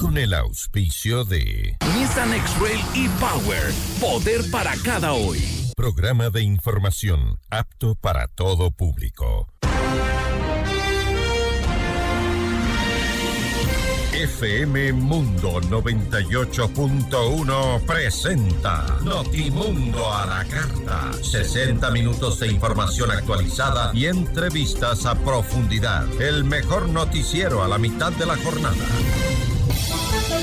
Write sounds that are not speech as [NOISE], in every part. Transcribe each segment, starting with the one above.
con el auspicio de Nissan X-Rail e-Power, poder para cada hoy. Programa de información apto para todo público. FM Mundo 98.1 presenta Notimundo a la carta. 60 minutos de información actualizada y entrevistas a profundidad. El mejor noticiero a la mitad de la jornada.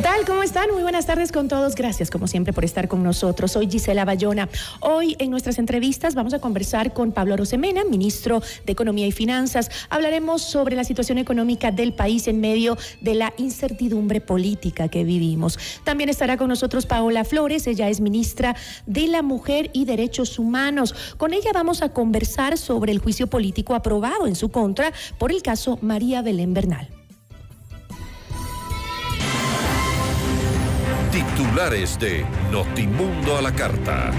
¿Qué tal? ¿Cómo están? Muy buenas tardes con todos. Gracias, como siempre, por estar con nosotros. Soy Gisela Bayona. Hoy en nuestras entrevistas vamos a conversar con Pablo Rosemena, ministro de Economía y Finanzas. Hablaremos sobre la situación económica del país en medio de la incertidumbre política que vivimos. También estará con nosotros Paola Flores. Ella es ministra de la Mujer y Derechos Humanos. Con ella vamos a conversar sobre el juicio político aprobado en su contra por el caso María Belén Bernal. De Notimundo a la Carta.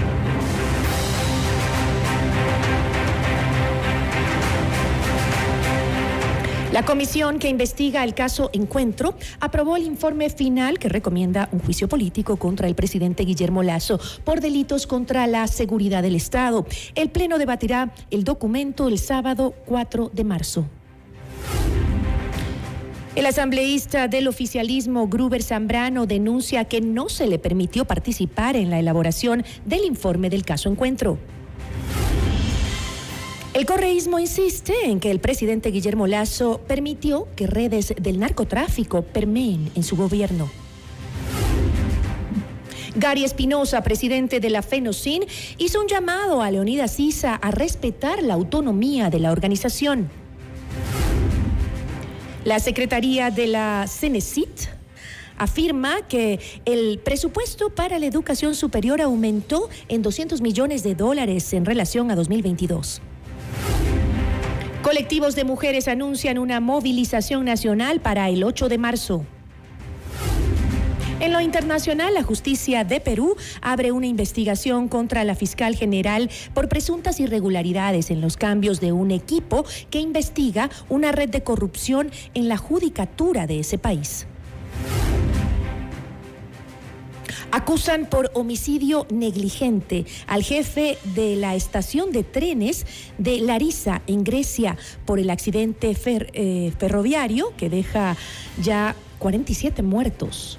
La comisión que investiga el caso Encuentro aprobó el informe final que recomienda un juicio político contra el presidente Guillermo Lazo por delitos contra la seguridad del Estado. El Pleno debatirá el documento el sábado 4 de marzo. El asambleísta del oficialismo, Gruber Zambrano, denuncia que no se le permitió participar en la elaboración del informe del caso Encuentro. El correísmo insiste en que el presidente Guillermo Lazo permitió que redes del narcotráfico permeen en su gobierno. Gary Espinosa, presidente de la FENOCIN, hizo un llamado a Leonidas Sisa a respetar la autonomía de la organización. La Secretaría de la CENESIT afirma que el presupuesto para la educación superior aumentó en 200 millones de dólares en relación a 2022. Colectivos de mujeres anuncian una movilización nacional para el 8 de marzo. En lo internacional, la justicia de Perú abre una investigación contra la fiscal general por presuntas irregularidades en los cambios de un equipo que investiga una red de corrupción en la judicatura de ese país. Acusan por homicidio negligente al jefe de la estación de trenes de Larissa, en Grecia, por el accidente eh, ferroviario que deja ya 47 muertos.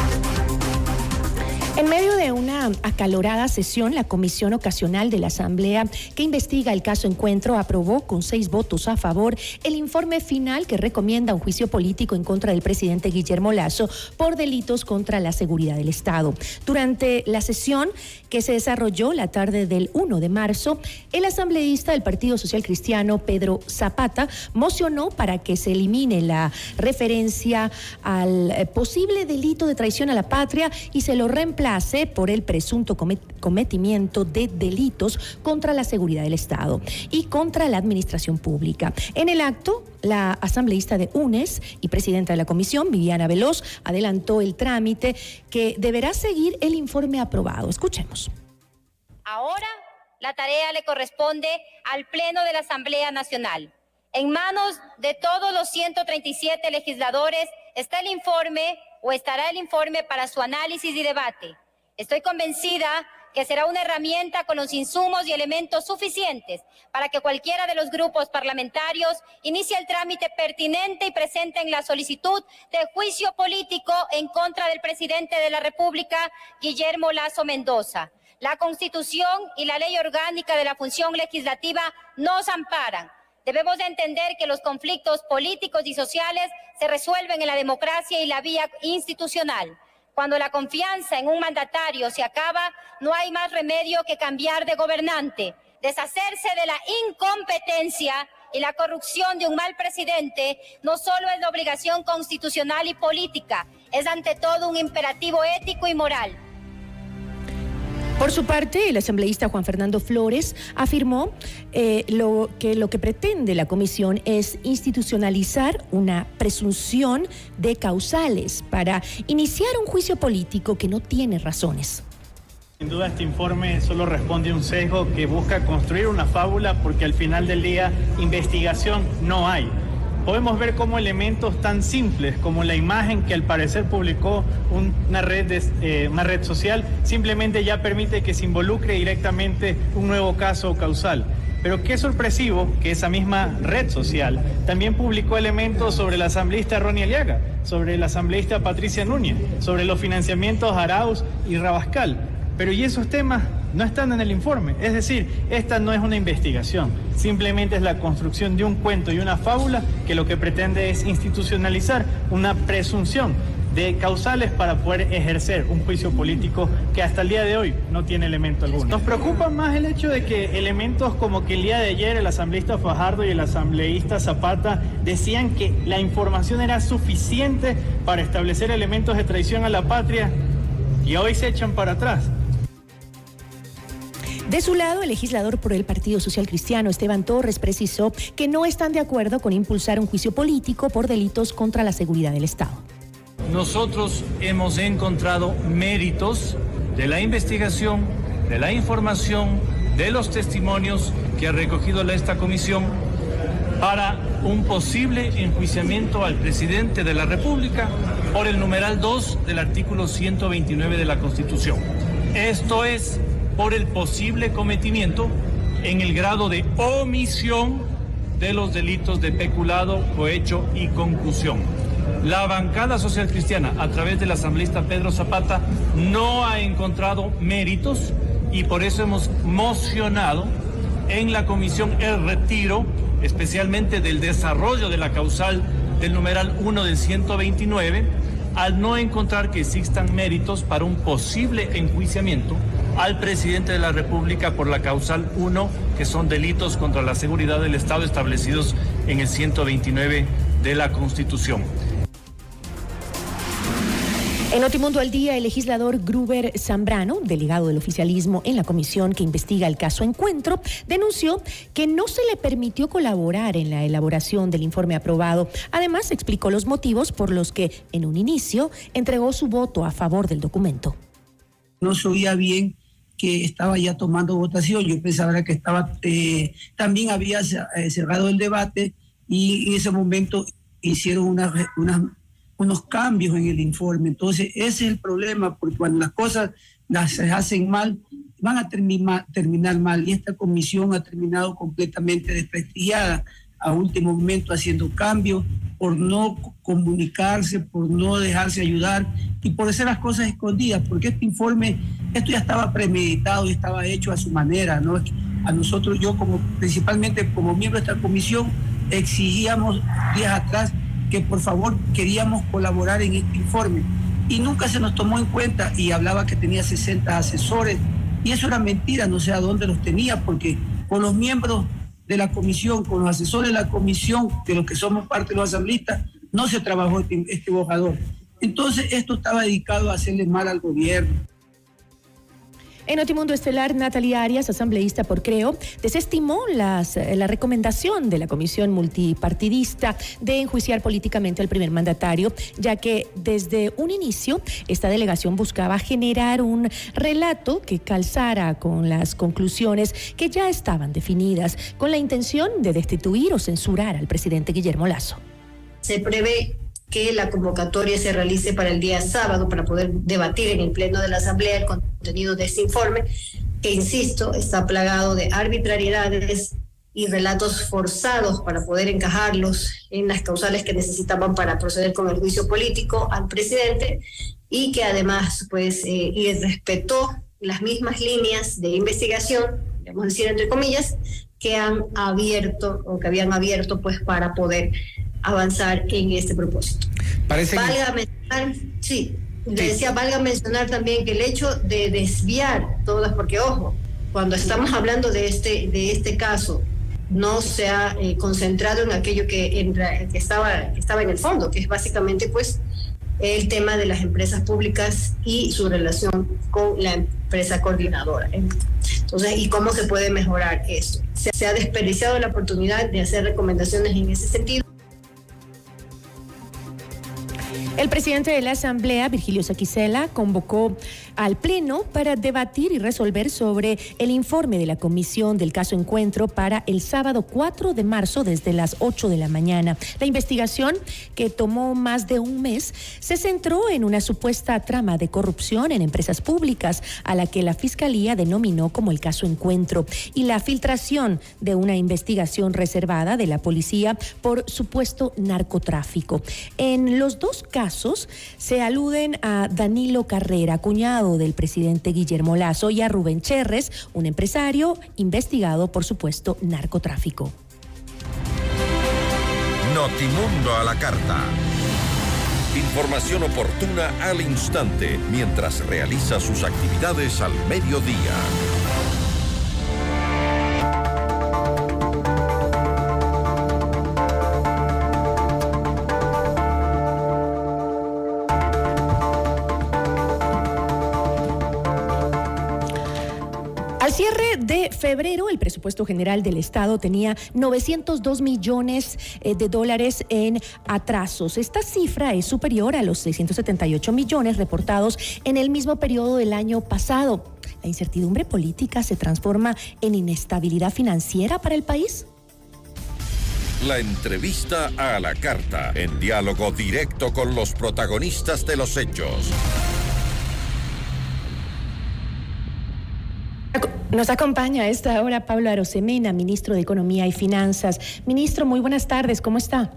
En medio de una acalorada sesión, la Comisión Ocasional de la Asamblea que investiga el caso Encuentro aprobó con seis votos a favor el informe final que recomienda un juicio político en contra del presidente Guillermo Lazo por delitos contra la seguridad del Estado. Durante la sesión que se desarrolló la tarde del 1 de marzo, el asambleísta del Partido Social Cristiano, Pedro Zapata, mocionó para que se elimine la referencia al eh, posible delito de traición a la patria y se lo por el presunto cometimiento de delitos contra la seguridad del Estado y contra la administración pública. En el acto, la asambleísta de UNES y presidenta de la comisión, Viviana Veloz, adelantó el trámite que deberá seguir el informe aprobado. Escuchemos. Ahora la tarea le corresponde al Pleno de la Asamblea Nacional. En manos de todos los 137 legisladores está el informe o estará el informe para su análisis y debate. Estoy convencida que será una herramienta con los insumos y elementos suficientes para que cualquiera de los grupos parlamentarios inicie el trámite pertinente y presenten la solicitud de juicio político en contra del presidente de la República, Guillermo Lazo Mendoza. La Constitución y la Ley Orgánica de la Función Legislativa nos amparan. Debemos de entender que los conflictos políticos y sociales se resuelven en la democracia y la vía institucional. Cuando la confianza en un mandatario se acaba, no hay más remedio que cambiar de gobernante, deshacerse de la incompetencia y la corrupción de un mal presidente no solo es la obligación constitucional y política, es ante todo un imperativo ético y moral. Por su parte, el asambleísta Juan Fernando Flores afirmó eh, lo, que lo que pretende la comisión es institucionalizar una presunción de causales para iniciar un juicio político que no tiene razones. Sin duda este informe solo responde a un sesgo que busca construir una fábula porque al final del día investigación no hay podemos ver cómo elementos tan simples como la imagen que al parecer publicó una red, eh, una red social simplemente ya permite que se involucre directamente un nuevo caso causal. Pero qué sorpresivo que esa misma red social también publicó elementos sobre la asambleísta Ronnie Aliaga, sobre la asambleísta Patricia Núñez, sobre los financiamientos Arauz y Rabascal. Pero ¿y esos temas no están en el informe. Es decir, esta no es una investigación, simplemente es la construcción de un cuento y una fábula que lo que pretende es institucionalizar una presunción de causales para poder ejercer un juicio político que hasta el día de hoy no tiene elemento alguno. Nos preocupa más el hecho de que elementos como que el día de ayer el asambleísta Fajardo y el asambleísta Zapata decían que la información era suficiente para establecer elementos de traición a la patria y hoy se echan para atrás. De su lado, el legislador por el Partido Social Cristiano, Esteban Torres, precisó que no están de acuerdo con impulsar un juicio político por delitos contra la seguridad del Estado. Nosotros hemos encontrado méritos de la investigación, de la información, de los testimonios que ha recogido esta comisión para un posible enjuiciamiento al presidente de la República por el numeral 2 del artículo 129 de la Constitución. Esto es por el posible cometimiento en el grado de omisión de los delitos de peculado, cohecho y concusión. La bancada social cristiana, a través del asambleísta Pedro Zapata, no ha encontrado méritos y por eso hemos mocionado en la comisión el retiro, especialmente del desarrollo de la causal del numeral 1 del 129, al no encontrar que existan méritos para un posible enjuiciamiento al presidente de la República por la causal 1, que son delitos contra la seguridad del Estado establecidos en el 129 de la Constitución. En Notimundo al Día, el legislador Gruber Zambrano, delegado del oficialismo en la comisión que investiga el caso Encuentro, denunció que no se le permitió colaborar en la elaboración del informe aprobado. Además, explicó los motivos por los que, en un inicio, entregó su voto a favor del documento. No se oía bien que estaba ya tomando votación. Yo pensaba que estaba, eh, también había eh, cerrado el debate y en ese momento hicieron unas, unos cambios en el informe. Entonces, ese es el problema, porque cuando las cosas las hacen mal, van a terminar, terminar mal. Y esta comisión ha terminado completamente desprestigiada a último momento haciendo cambios, por no comunicarse, por no dejarse ayudar y por hacer las cosas escondidas, porque este informe, esto ya estaba premeditado y estaba hecho a su manera, ¿no? A nosotros, yo como principalmente como miembro de esta comisión, exigíamos días atrás que por favor queríamos colaborar en este informe y nunca se nos tomó en cuenta y hablaba que tenía 60 asesores y eso era mentira, no sé a dónde los tenía, porque con los miembros de la comisión, con los asesores de la comisión, de los que somos parte de los asambleístas, no se trabajó este, este borrador. Entonces, esto estaba dedicado a hacerle mal al gobierno. En Notimundo Estelar, Natalia Arias, asambleísta por Creo, desestimó las, eh, la recomendación de la comisión multipartidista de enjuiciar políticamente al primer mandatario, ya que desde un inicio esta delegación buscaba generar un relato que calzara con las conclusiones que ya estaban definidas, con la intención de destituir o censurar al presidente Guillermo Lazo. Se prevé que la convocatoria se realice para el día sábado para poder debatir en el Pleno de la Asamblea el contenido de este informe, que insisto, está plagado de arbitrariedades y relatos forzados para poder encajarlos en las causales que necesitaban para proceder con el juicio político al presidente y que además pues eh, respetó las mismas líneas de investigación, a decir entre comillas, que han abierto o que habían abierto pues para poder avanzar en este propósito. Parece valga mencionar, sí, le decía, valga mencionar también que el hecho de desviar todas, porque ojo, cuando estamos hablando de este, de este caso, no se ha eh, concentrado en aquello que, en, que, estaba, que estaba en el fondo, que es básicamente pues el tema de las empresas públicas y su relación con la empresa coordinadora. Entonces, ¿y cómo se puede mejorar esto? Se, ha desperdiciado la oportunidad de hacer recomendaciones en ese sentido. El presidente de la Asamblea, Virgilio Saquicela, convocó al Pleno para debatir y resolver sobre el informe de la Comisión del caso Encuentro para el sábado 4 de marzo desde las 8 de la mañana. La investigación, que tomó más de un mes, se centró en una supuesta trama de corrupción en empresas públicas a la que la Fiscalía denominó como el caso Encuentro y la filtración de una investigación reservada de la policía por supuesto narcotráfico. En los dos casos se aluden a Danilo Carrera, cuñado del presidente Guillermo Lazo y a Rubén Cherres, un empresario investigado por supuesto narcotráfico. Notimundo a la carta. Información oportuna al instante mientras realiza sus actividades al mediodía. Cierre de febrero, el presupuesto general del Estado tenía 902 millones eh, de dólares en atrasos. Esta cifra es superior a los 678 millones reportados en el mismo periodo del año pasado. ¿La incertidumbre política se transforma en inestabilidad financiera para el país? La entrevista a la carta, en diálogo directo con los protagonistas de los hechos. Nos acompaña a esta hora Pablo Arosemena, ministro de Economía y Finanzas. Ministro, muy buenas tardes, ¿cómo está?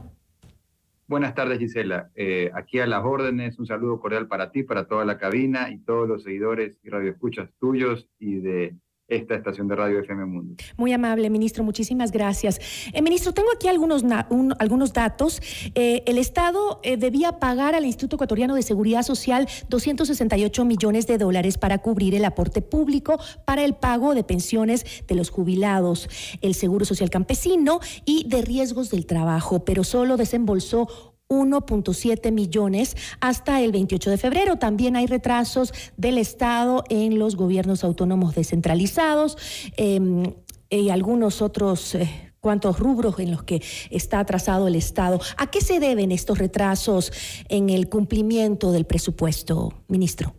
Buenas tardes, Gisela. Eh, aquí a las órdenes, un saludo cordial para ti, para toda la cabina y todos los seguidores y radioescuchas tuyos y de esta estación de radio FM Mundo. Muy amable, ministro, muchísimas gracias. Eh, ministro, tengo aquí algunos, algunos datos. Eh, el Estado eh, debía pagar al Instituto Ecuatoriano de Seguridad Social 268 millones de dólares para cubrir el aporte público para el pago de pensiones de los jubilados, el Seguro Social Campesino y de riesgos del trabajo, pero solo desembolsó 1.7 millones hasta el 28 de febrero. También hay retrasos del Estado en los gobiernos autónomos descentralizados em, y algunos otros... Eh, cuantos rubros en los que está atrasado el Estado. ¿A qué se deben estos retrasos en el cumplimiento del presupuesto, ministro?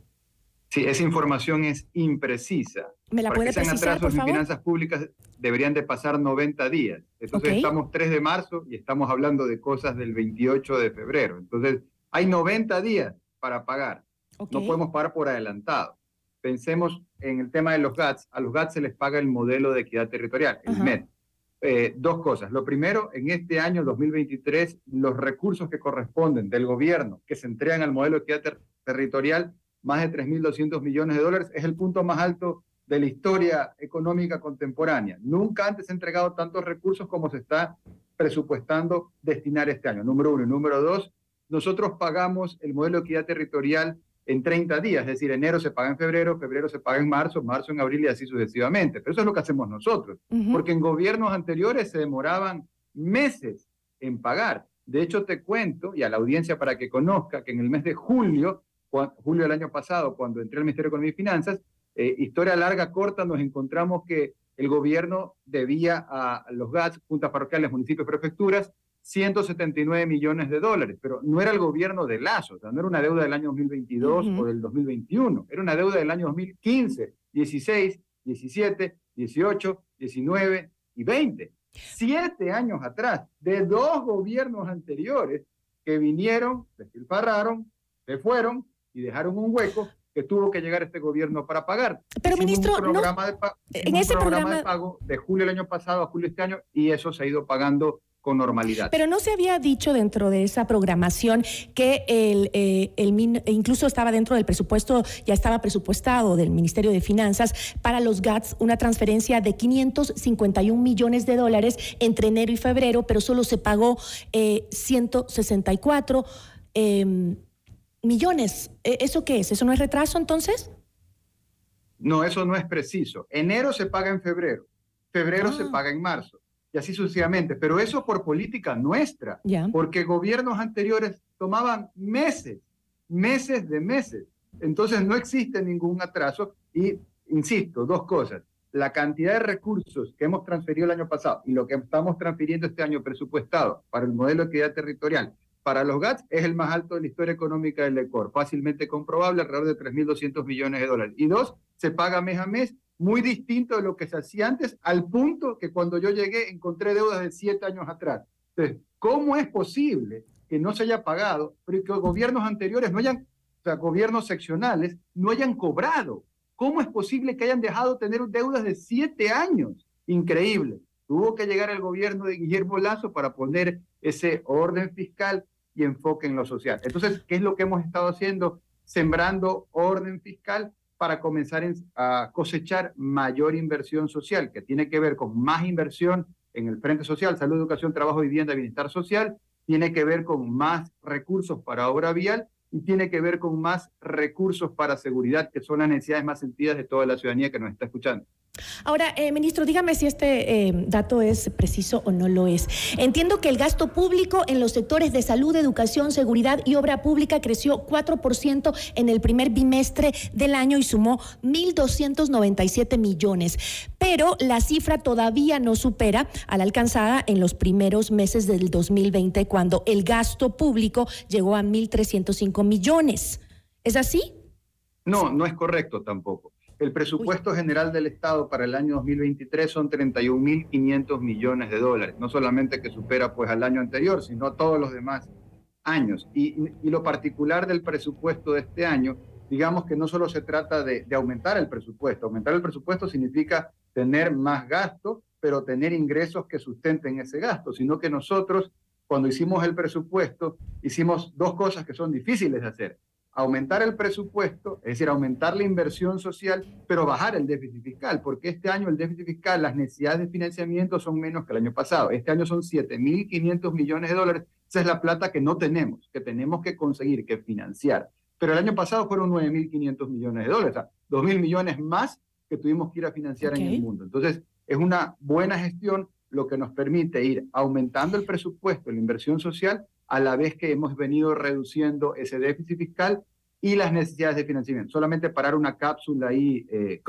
Sí, esa información es imprecisa. ¿Me la puede precisar, atrasos en finanzas públicas deberían de pasar 90 días. Entonces estamos 3 de marzo y estamos hablando de cosas del 28 de febrero. Entonces hay 90 días para pagar. No podemos pagar por adelantado. Pensemos en el tema de los GATS. A los GATS se les paga el modelo de equidad territorial, el MED. Eh, dos cosas. Lo primero, en este año 2023, los recursos que corresponden del gobierno que se entregan al modelo de equidad territorial más de 3.200 millones de dólares, es el punto más alto de la historia económica contemporánea. Nunca antes se han entregado tantos recursos como se está presupuestando destinar este año, número uno. Y número dos, nosotros pagamos el modelo de equidad territorial en 30 días, es decir, enero se paga en febrero, febrero se paga en marzo, marzo en abril y así sucesivamente. Pero eso es lo que hacemos nosotros, porque en gobiernos anteriores se demoraban meses en pagar. De hecho, te cuento, y a la audiencia para que conozca, que en el mes de julio julio del año pasado, cuando entré al Ministerio de Economía y Finanzas, eh, historia larga, corta, nos encontramos que el gobierno debía a los GATS, juntas parroquiales, municipios, prefecturas, 179 millones de dólares, pero no era el gobierno de Lazo, o sea, no era una deuda del año 2022 o del 2021, era una deuda del año 2015, 16, 17, 18, 19 y 20. Siete años atrás, de dos gobiernos anteriores que vinieron, despilfarraron, se fueron y dejaron un hueco que tuvo que llegar este gobierno para pagar. Pero ministro, programa de en ese programa de pago de julio del año pasado a julio este año y eso se ha ido pagando con normalidad. Pero no se había dicho dentro de esa programación que el, eh, el, incluso estaba dentro del presupuesto, ya estaba presupuestado del Ministerio de Finanzas para los GATS una transferencia de 551 millones de dólares entre enero y febrero, pero solo se pagó eh, 164 em, millones. ¿E, ¿Eso qué es? ¿Eso no es retraso entonces? No, eso no es preciso. Enero se paga en febrero, febrero se ah. paga en marzo y así sucesivamente. Pero eso por política nuestra, porque gobiernos anteriores tomaban meses, meses de meses. Entonces no existe ningún atraso y, insisto, dos cosas. La cantidad de recursos que hemos transferido el año pasado y lo que estamos transfiriendo este año presupuestado para el modelo de equidad territorial para los GATS es el más alto de la historia económica del ECOR, fácilmente comprobable, alrededor de 3.200 millones de dólares. Y dos, se paga mes a mes muy distinto de lo que se hacía antes, al punto que cuando yo llegué encontré deudas de siete años atrás. Entonces, ¿cómo es posible que no se haya pagado, pero que gobiernos anteriores no hayan, o sea, gobiernos seccionales, no hayan cobrado? ¿Cómo es posible que hayan dejado de tener deudas de siete años? Increíble. Tuvo que llegar el gobierno de Guillermo Lazo para poner ese orden fiscal y enfoque en lo social. Entonces, ¿qué es lo que hemos estado haciendo? Sembrando orden fiscal para comenzar a cosechar mayor inversión social, que tiene que ver con más inversión en el frente social, salud, educación, trabajo, vivienda, bienestar social, tiene que ver con más recursos para obra vial y tiene que ver con más recursos para seguridad, que son las necesidades más sentidas de toda la ciudadanía que nos está escuchando. Ahora, eh, ministro, dígame si este eh, dato es preciso o no lo es. Entiendo que el gasto público en los sectores de salud, educación, seguridad y obra pública creció 4% en el primer bimestre del año y sumó 1.297 millones. Pero la cifra todavía no supera a la alcanzada en los primeros meses del 2020, cuando el gasto público llegó a 1.305 millones. ¿Es así? No, no es correcto tampoco. El presupuesto general del Estado para el año 2023 son 31.500 millones de dólares, no solamente que supera pues al año anterior, sino todos los demás años. Y, lo particular del presupuesto de este año, digamos que no solo se trata de, de aumentar el presupuesto, aumentar el presupuesto significa tener más gasto, pero tener ingresos que sustenten ese gasto, sino que nosotros, cuando hicimos el presupuesto, hicimos dos cosas que son difíciles de hacer aumentar el presupuesto, es decir, aumentar la inversión social, pero bajar el déficit fiscal, porque este año el déficit fiscal, las necesidades de financiamiento son menos que el año pasado. Este año son 7.500 millones de dólares. Esa es la plata que no tenemos, que tenemos que conseguir, que financiar. Pero el año pasado fueron 9.500 millones de dólares, o sea, 2.000 millones más que tuvimos que ir a financiar en el mundo. Entonces, es una buena gestión lo que nos permite ir aumentando el presupuesto, la inversión social, a la vez que hemos venido reduciendo ese déficit fiscal y las necesidades de financiamiento. Solamente parar una cápsula ahí eh,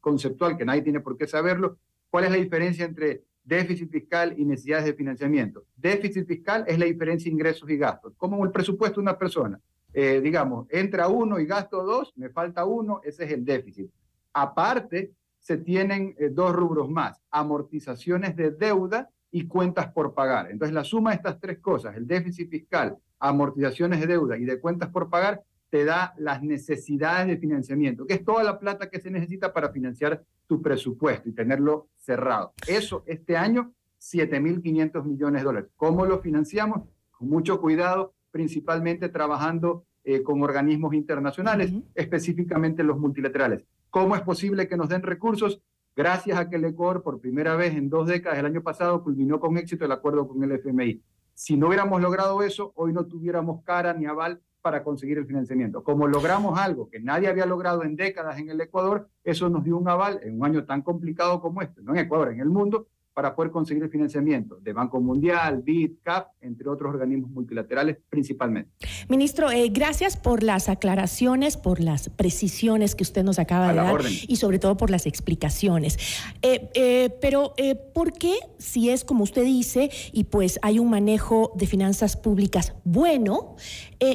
conceptual que nadie tiene por qué saberlo. ¿Cuál es la diferencia entre déficit fiscal y necesidades de financiamiento? Déficit fiscal es la diferencia ingresos y gastos. Como el presupuesto de una persona. Eh, digamos, entra uno y gasto dos, me falta uno, ese es el déficit. Aparte, se tienen eh, dos rubros más, amortizaciones de deuda y cuentas por pagar. Entonces, la suma de estas tres cosas, el déficit fiscal, amortizaciones de deuda y de cuentas por pagar, te da las necesidades de financiamiento, que es toda la plata que se necesita para financiar tu presupuesto y tenerlo cerrado. Eso este año, 7.500 millones de dólares. ¿Cómo lo financiamos? Con mucho cuidado, principalmente trabajando eh, con organismos internacionales, específicamente los multilaterales. ¿Cómo es posible que nos den recursos? Gracias a que el Ecuador por primera vez en dos décadas el año pasado culminó con éxito el acuerdo con el FMI. Si no hubiéramos logrado eso, hoy no tuviéramos cara ni aval para conseguir el financiamiento. Como logramos algo que nadie había logrado en décadas en el Ecuador, eso nos dio un aval en un año tan complicado como este, no en Ecuador, en el mundo, para poder conseguir el financiamiento de Banco Mundial, BID, CAP, entre otros organismos multilaterales principalmente. Ministro, eh, gracias por las aclaraciones, por las precisiones que usted nos acaba de dar y sobre todo por las explicaciones. Eh, eh, pero, ¿por qué, si es como usted dice y pues hay un manejo de finanzas públicas bueno,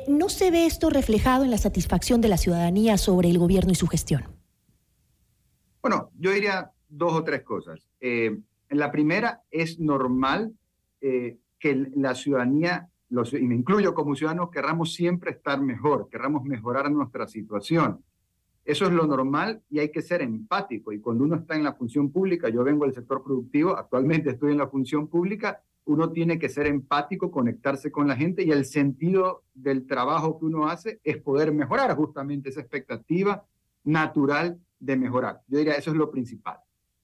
no se ve esto reflejado en la satisfacción de la ciudadanía sobre el gobierno y su gestión? Bueno, yo diría dos o tres cosas. La primera, es normal eh, que la ciudadanía, y me incluyo como ciudadano, querramos siempre estar mejor, querramos mejorar nuestra situación. Eso es lo normal y hay que ser empático. Y cuando uno está en la función pública, yo vengo del sector productivo, actualmente estoy en la función pública, uno tiene que ser empático, conectarse con la gente y el sentido del trabajo que uno hace es poder mejorar justamente esa expectativa natural de mejorar. Yo diría, eso es lo principal,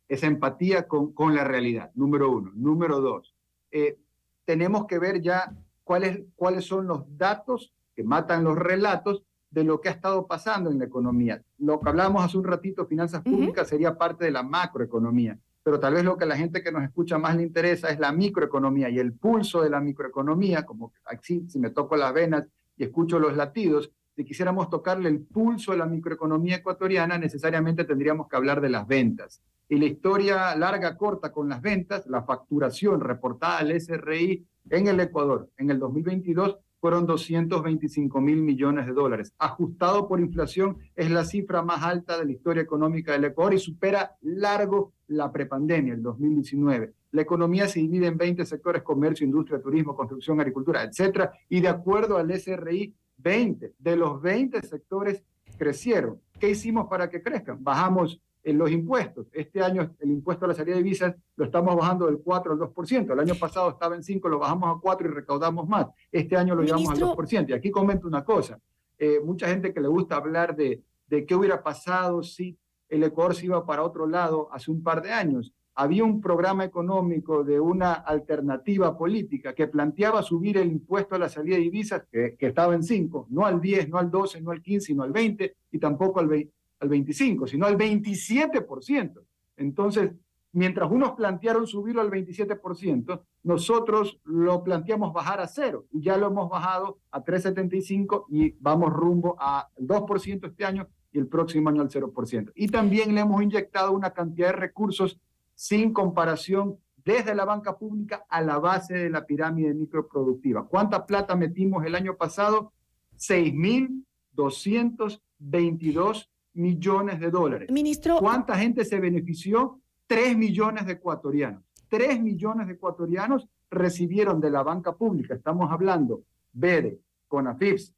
esa empatía con, con la realidad, número uno. Número dos, eh, tenemos que ver ya cuáles, cuáles son los datos que matan los relatos de lo que ha estado pasando en la economía. Lo que hablábamos hace un ratito, finanzas públicas, sería parte de la macroeconomía, pero tal vez lo que a la gente que nos escucha más le interesa es la microeconomía y el pulso de la microeconomía, como así, si me toco las venas y escucho los latidos, si quisiéramos tocarle el pulso de la microeconomía ecuatoriana, necesariamente tendríamos que hablar de las ventas. Y la historia larga, corta con las ventas, la facturación reportada al SRI en el Ecuador en el 2022 fueron 225 mil millones de dólares. Ajustado por inflación, es la cifra más alta de la historia económica del Ecuador y supera largo la prepandemia, el 2019. La economía se divide en 20 sectores, comercio, industria, turismo, construcción, agricultura, etcétera, y de acuerdo al SRI, 20 de los 20 sectores crecieron. ¿Qué hicimos para que crezcan? Bajamos en los impuestos. Este año el impuesto a la salida de divisas lo estamos bajando del 4 al 2%. El año pasado estaba en 5, lo bajamos a 4 y recaudamos más. Este año lo llevamos al 2%. Y aquí comento una cosa. Eh, mucha gente que le gusta hablar de, de qué hubiera pasado si el Ecuador se iba para otro lado hace un par de años. Había un programa económico de una alternativa política que planteaba subir el impuesto a la salida de divisas, que, que estaba en 5, no al 10, no al 12, no al 15, sino al 20 y tampoco al 20 al 25, sino al 27%. Entonces, mientras unos plantearon subirlo al 27%, nosotros lo planteamos bajar a cero y ya lo hemos bajado a 3,75 y vamos rumbo al 2% este año y el próximo año al 0%. Y también le hemos inyectado una cantidad de recursos sin comparación desde la banca pública a la base de la pirámide microproductiva. ¿Cuánta plata metimos el año pasado? 6.222 millones de dólares. Ministro. ¿Cuánta gente se benefició? Tres millones de ecuatorianos. Tres millones de ecuatorianos recibieron de la banca pública, estamos hablando, BEDE, CONAFIPS,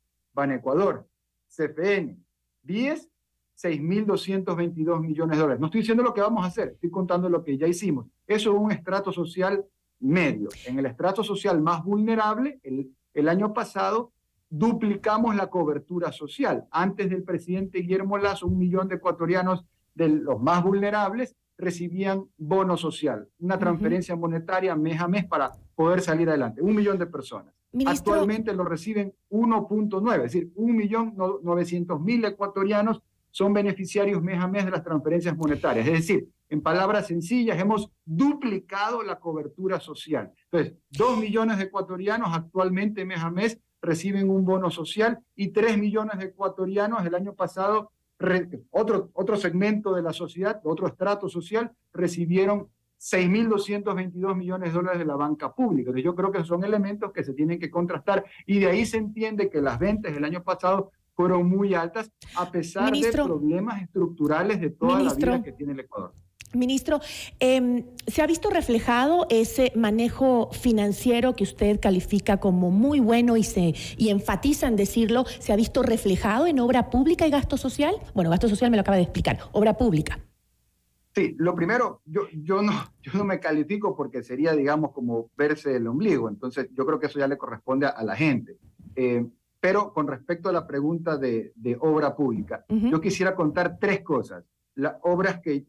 Ecuador, CFN, 10, 6.222 millones de dólares. No estoy diciendo lo que vamos a hacer, estoy contando lo que ya hicimos. Eso es un estrato social medio. En el estrato social más vulnerable, el, el año pasado duplicamos la cobertura social. Antes del presidente Guillermo Lazo, un millón de ecuatorianos de los más vulnerables recibían bono social, una transferencia monetaria mes a mes para poder salir adelante. Un millón de personas. Actualmente lo reciben 1.9, es decir, un millón novecientos mil ecuatorianos son beneficiarios mes a mes de las transferencias monetarias. Es decir, en palabras sencillas, hemos duplicado la cobertura social. Entonces, dos millones de ecuatorianos actualmente mes a mes reciben un bono social y 3 millones de ecuatorianos el año pasado, otro, otro segmento de la sociedad, otro estrato social, recibieron 6.222 millones de dólares de la banca pública. Entonces yo creo que son elementos que se tienen que contrastar y de ahí se entiende que las ventas del año pasado fueron muy altas a pesar de problemas estructurales de toda la vida que tiene el Ecuador. Ministro, em, ¿se ha visto reflejado ese manejo financiero que usted califica como muy bueno y, se, y enfatiza en decirlo? ¿Se ha visto reflejado en obra pública y gasto social? Bueno, gasto social me lo acaba de explicar, obra pública. Sí, lo primero, yo, yo, no, [LAUGHS] yo no me califico porque sería, digamos, como verse el ombligo, entonces yo creo que eso ya le corresponde a, la gente. Eh, pero con respecto a la pregunta de, de obra pública, yo quisiera contar tres cosas. Las obras que,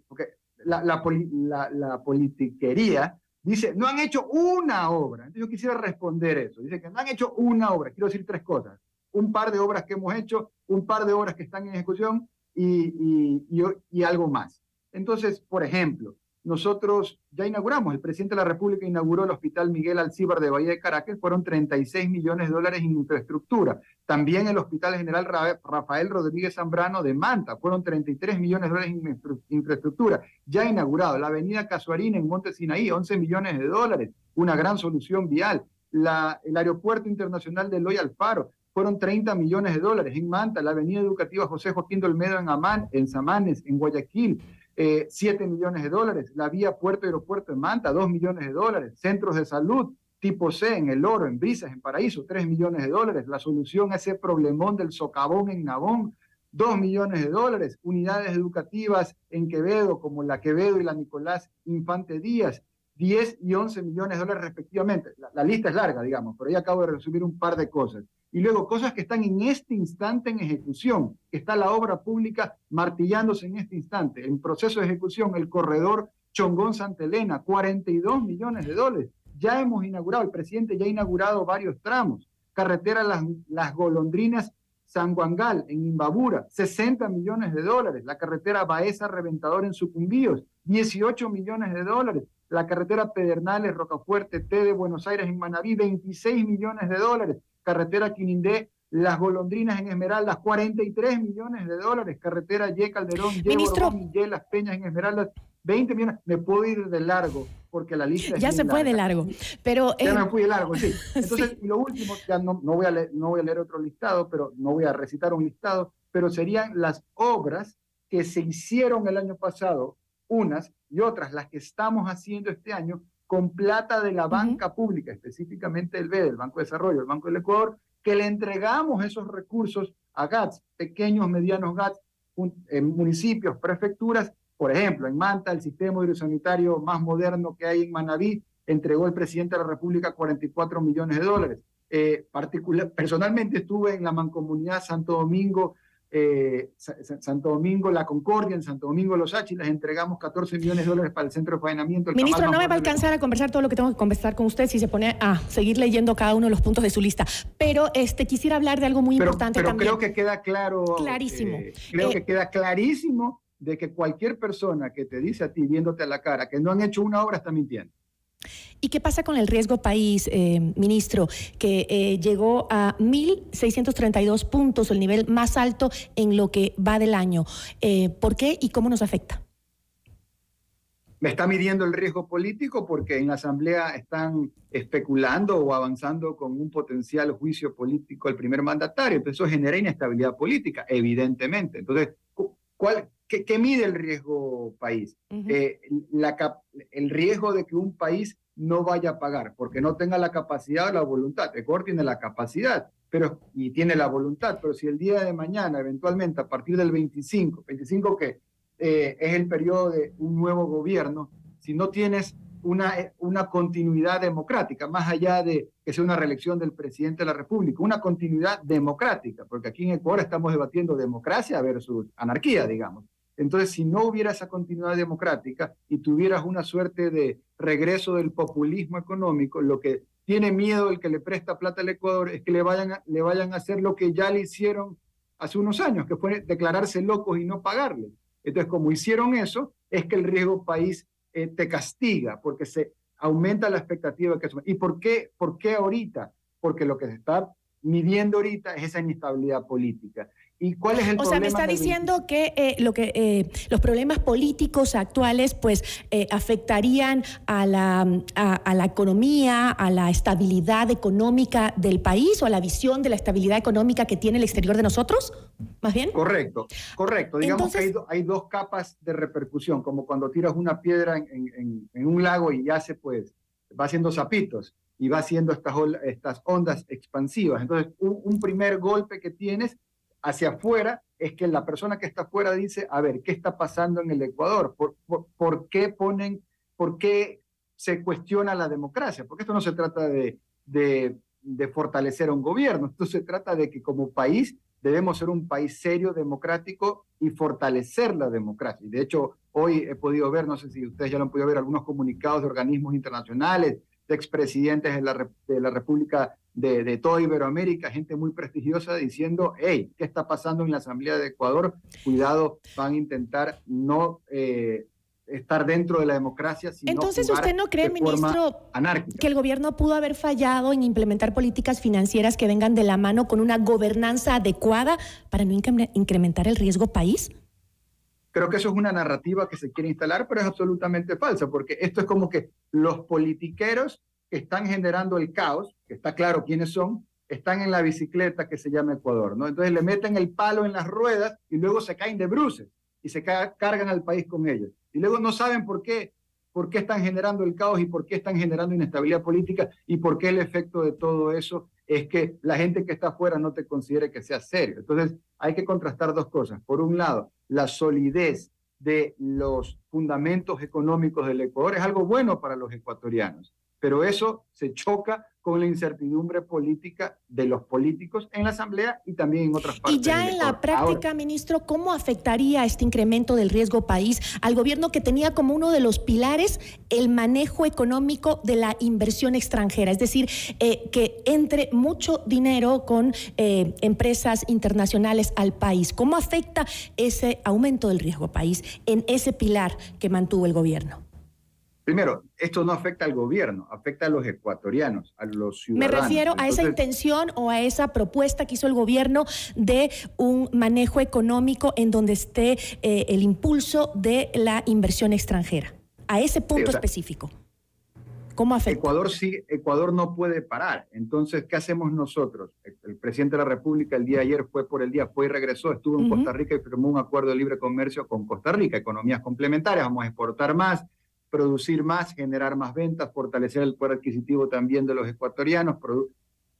la, la, politiquería dice, no han hecho una obra. Entonces yo quisiera responder eso. Dice que no han hecho una obra. Quiero decir tres cosas. Un par de obras que hemos hecho, un par de obras que están en ejecución y, y, y algo más. Entonces, por ejemplo, nosotros ya inauguramos, el presidente de la República inauguró el Hospital Miguel Alcíbar de Bahía de Caracas, fueron 36 millones de dólares en infraestructura. También el Hospital General Rafael Rodríguez Zambrano de Manta, fueron 33 millones de dólares en infraestructura. Ya inaugurado, la avenida Casuarina en Monte Sinaí, 11 millones de dólares, una gran solución vial. El Aeropuerto Internacional de Loy Alfaro, fueron 30 millones de dólares en Manta, la avenida educativa José Joaquín Dolmedo en Amán, en Samanes, en Guayaquil, 7 eh, millones de dólares, la vía puerto-aeropuerto en Manta, 2 millones de dólares, centros de salud tipo C en El Oro, en Brisas, en Paraíso, 3 millones de dólares, la solución a ese problemón del socavón en Nabón, 2 millones de dólares, unidades educativas en Quevedo, como la Quevedo y la Nicolás Infante Díaz, 10 y 11 millones de dólares respectivamente. La, lista es larga, digamos, pero ya acabo de resumir un par de cosas. Y luego cosas que están en este instante en ejecución, está la obra pública martillándose en este instante, en proceso de ejecución, el corredor Chongón-Santa Elena, 42 millones de dólares. Ya hemos inaugurado, el presidente ya ha inaugurado varios tramos. Carretera Las, las Golondrinas San Guangal, en Imbabura, 60 millones de dólares. La carretera Baeza Reventador en Sucumbíos, 18 millones de dólares. La carretera Pedernales, Rocafuerte, T de Buenos Aires en Manaví, 26 millones de dólares. Carretera Quinindé, Las Golondrinas en Esmeraldas, 43 millones de dólares. Carretera Ye Calderón, Ye Las Peñas en Esmeraldas, 20 millones. Me puedo ir de largo porque la lista ya se fue de largo. Pero, ya me fui de largo, [LAUGHS] sí. Entonces, y lo último, ya no, no, voy a leer, no voy a leer otro listado, pero no voy a recitar un listado, pero serían las obras que se hicieron el año pasado, unas y otras, las que estamos haciendo este año, con plata de la banca pública, específicamente el BED, el Banco de Desarrollo, el Banco del Ecuador, que le entregamos esos recursos a GATS, pequeños, medianos GATS, en municipios, prefecturas, por ejemplo, en Manta, el sistema hidrosanitario más moderno que hay en Manabí, entregó el presidente de la República 44 millones de dólares. Eh, particular, personalmente estuve en la mancomunidad Santo Domingo, eh, Santo Domingo La Concordia, en Santo Domingo Los Áchilas, entregamos 14 millones de dólares para el centro de faenamiento. Ministro, no me va a alcanzar a conversar todo lo que tengo que conversar con usted si se pone a seguir leyendo cada uno de los puntos de su lista, pero este, quisiera hablar de algo muy importante pero también. creo que queda claro. Clarísimo. Eh, creo que queda clarísimo de que cualquier persona que te dice a ti, viéndote a la cara, que no han hecho una obra, está mintiendo. ¿Y qué pasa con el riesgo país, eh, ministro, que eh, llegó a 1.632 puntos, el nivel más alto en lo que va del año? Eh, ¿Por qué y cómo nos afecta? Me está midiendo el riesgo político porque en la Asamblea están especulando o avanzando con un potencial juicio político al primer mandatario. Entonces eso genera inestabilidad política, evidentemente. Entonces, ¿cuál, ¿Qué, mide el riesgo país? Eh, el riesgo de que un país no vaya a pagar porque no tenga la capacidad o la voluntad. Ecuador tiene la capacidad pero, y tiene la voluntad, pero si el día de mañana, eventualmente a partir del 25, 25 que eh, es el periodo de un nuevo gobierno, si no tienes una, una continuidad democrática, más allá de que sea una reelección del presidente de la República, una continuidad democrática, porque aquí en Ecuador estamos debatiendo democracia versus anarquía, digamos. Entonces, si no hubiera esa continuidad democrática y tuvieras una suerte de regreso del populismo económico, lo que tiene miedo el que le presta plata al Ecuador es que le vayan a, le vayan a hacer lo que ya le hicieron hace unos años, que fue declararse locos y no pagarle. Entonces, como hicieron eso, es que el riesgo país eh, te castiga, porque se aumenta la expectativa que ¿Y por qué, por qué ahorita? Porque lo que se está midiendo ahorita es esa inestabilidad política. ¿Y cuál es el o sea, me está diciendo que, eh, lo que eh, los problemas políticos actuales pues eh, afectarían a la, a, la economía, a la estabilidad económica del país o a la visión de la estabilidad económica que tiene el exterior de nosotros, más bien. Correcto, correcto. Digamos que hay, dos capas de repercusión, como cuando tiras una piedra en, un lago y ya se pues va haciendo zapitos y va haciendo estas, estas ondas expansivas. Entonces, un primer golpe que tienes hacia afuera es que la persona que está afuera dice, a ver, ¿qué está pasando en el Ecuador? ¿Por, qué ponen, por qué se cuestiona la democracia? Porque esto no se trata de, de, fortalecer a un gobierno, esto se trata de que como país debemos ser un país serio, democrático y fortalecer la democracia. De hecho, hoy he podido ver, no sé si ustedes ya lo han podido ver, algunos comunicados de organismos internacionales, de expresidentes de la, de la República de, de, toda Iberoamérica, gente muy prestigiosa diciendo, hey, ¿qué está pasando en la Asamblea de Ecuador? Cuidado, van a intentar no eh, estar dentro de la democracia. Sino Entonces, ¿usted no cree, ministro, que el gobierno pudo haber fallado en implementar políticas financieras que vengan de la mano con una gobernanza adecuada para no incrementar el riesgo país? Creo que eso es una narrativa que se quiere instalar, pero es absolutamente falsa, porque esto es como que los politiqueros que están generando el caos, que está claro quiénes son, están en la bicicleta que se llama Ecuador, ¿no? Entonces le meten el palo en las ruedas y luego se caen de bruces y se cargan al país con ellos. Y luego no saben por qué, por qué están generando el caos y por qué están generando inestabilidad política y por qué el efecto de todo eso es que la gente que está afuera no te considere que sea serio. Entonces, hay que contrastar dos cosas. Por un lado, la solidez de los fundamentos económicos del Ecuador es algo bueno para los ecuatorianos, pero eso se choca con la incertidumbre política de los políticos en la Asamblea y también en otras partes. Y ya en la práctica, ministro, ¿cómo afectaría este incremento del riesgo país al gobierno que tenía como uno de los pilares el manejo económico de la inversión extranjera? Es decir, eh, que entre mucho dinero con eh, empresas internacionales al país. ¿Cómo afecta ese aumento del riesgo país en ese pilar que mantuvo el gobierno? Primero, esto no afecta al gobierno, afecta a los ecuatorianos, a los ciudadanos. Me refiero a esa intención o a esa propuesta que hizo el gobierno de un manejo económico en donde esté eh, el impulso de la inversión extranjera, a ese punto específico. ¿Cómo afecta? Ecuador, sí, Ecuador no puede parar. Entonces, ¿qué hacemos nosotros? El, presidente de la República el día de ayer fue por el día, fue y regresó, estuvo en Costa Rica y firmó un acuerdo de libre comercio con Costa Rica, economías complementarias, vamos a exportar más, producir más, generar más ventas, fortalecer el poder adquisitivo también de los ecuatorianos,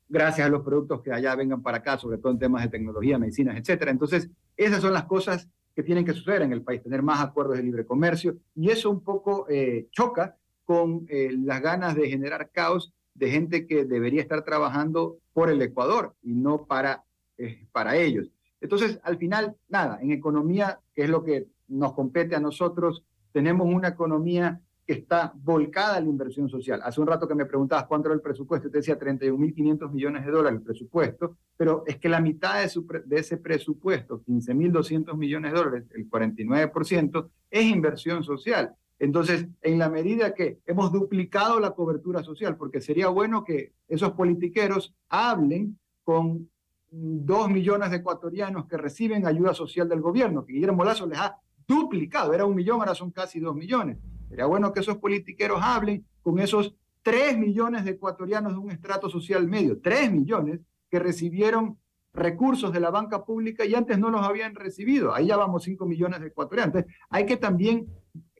gracias a los productos que allá vengan para acá, sobre todo en temas de tecnología, medicinas, etcétera. Entonces, esas son las cosas que tienen que suceder en el país, tener más acuerdos de libre comercio, y eso un poco eh, choca con eh, las ganas de generar caos de gente que debería estar trabajando por el Ecuador y no para, eh, para ellos. Entonces, al final, nada, en economía, que es lo que nos compete a nosotros, tenemos una economía que está volcada a la inversión social. Hace un rato que me preguntabas cuánto era el presupuesto, te decía 31.500 millones de dólares el presupuesto, pero es que la mitad de, de ese presupuesto, 15.200 millones de dólares, el 49%, es inversión social. Entonces, en la medida que hemos duplicado la cobertura social, porque sería bueno que esos politiqueros hablen con dos millones de ecuatorianos que reciben ayuda social del gobierno, que Guillermo Lazo les ha duplicado, era un millón, ahora son casi dos millones. Sería bueno que esos politiqueros hablen con esos tres millones de ecuatorianos de un estrato social medio, tres millones que recibieron recursos de la banca pública y antes no los habían recibido. Ahí ya vamos cinco millones de ecuatorianos. Entonces, hay que también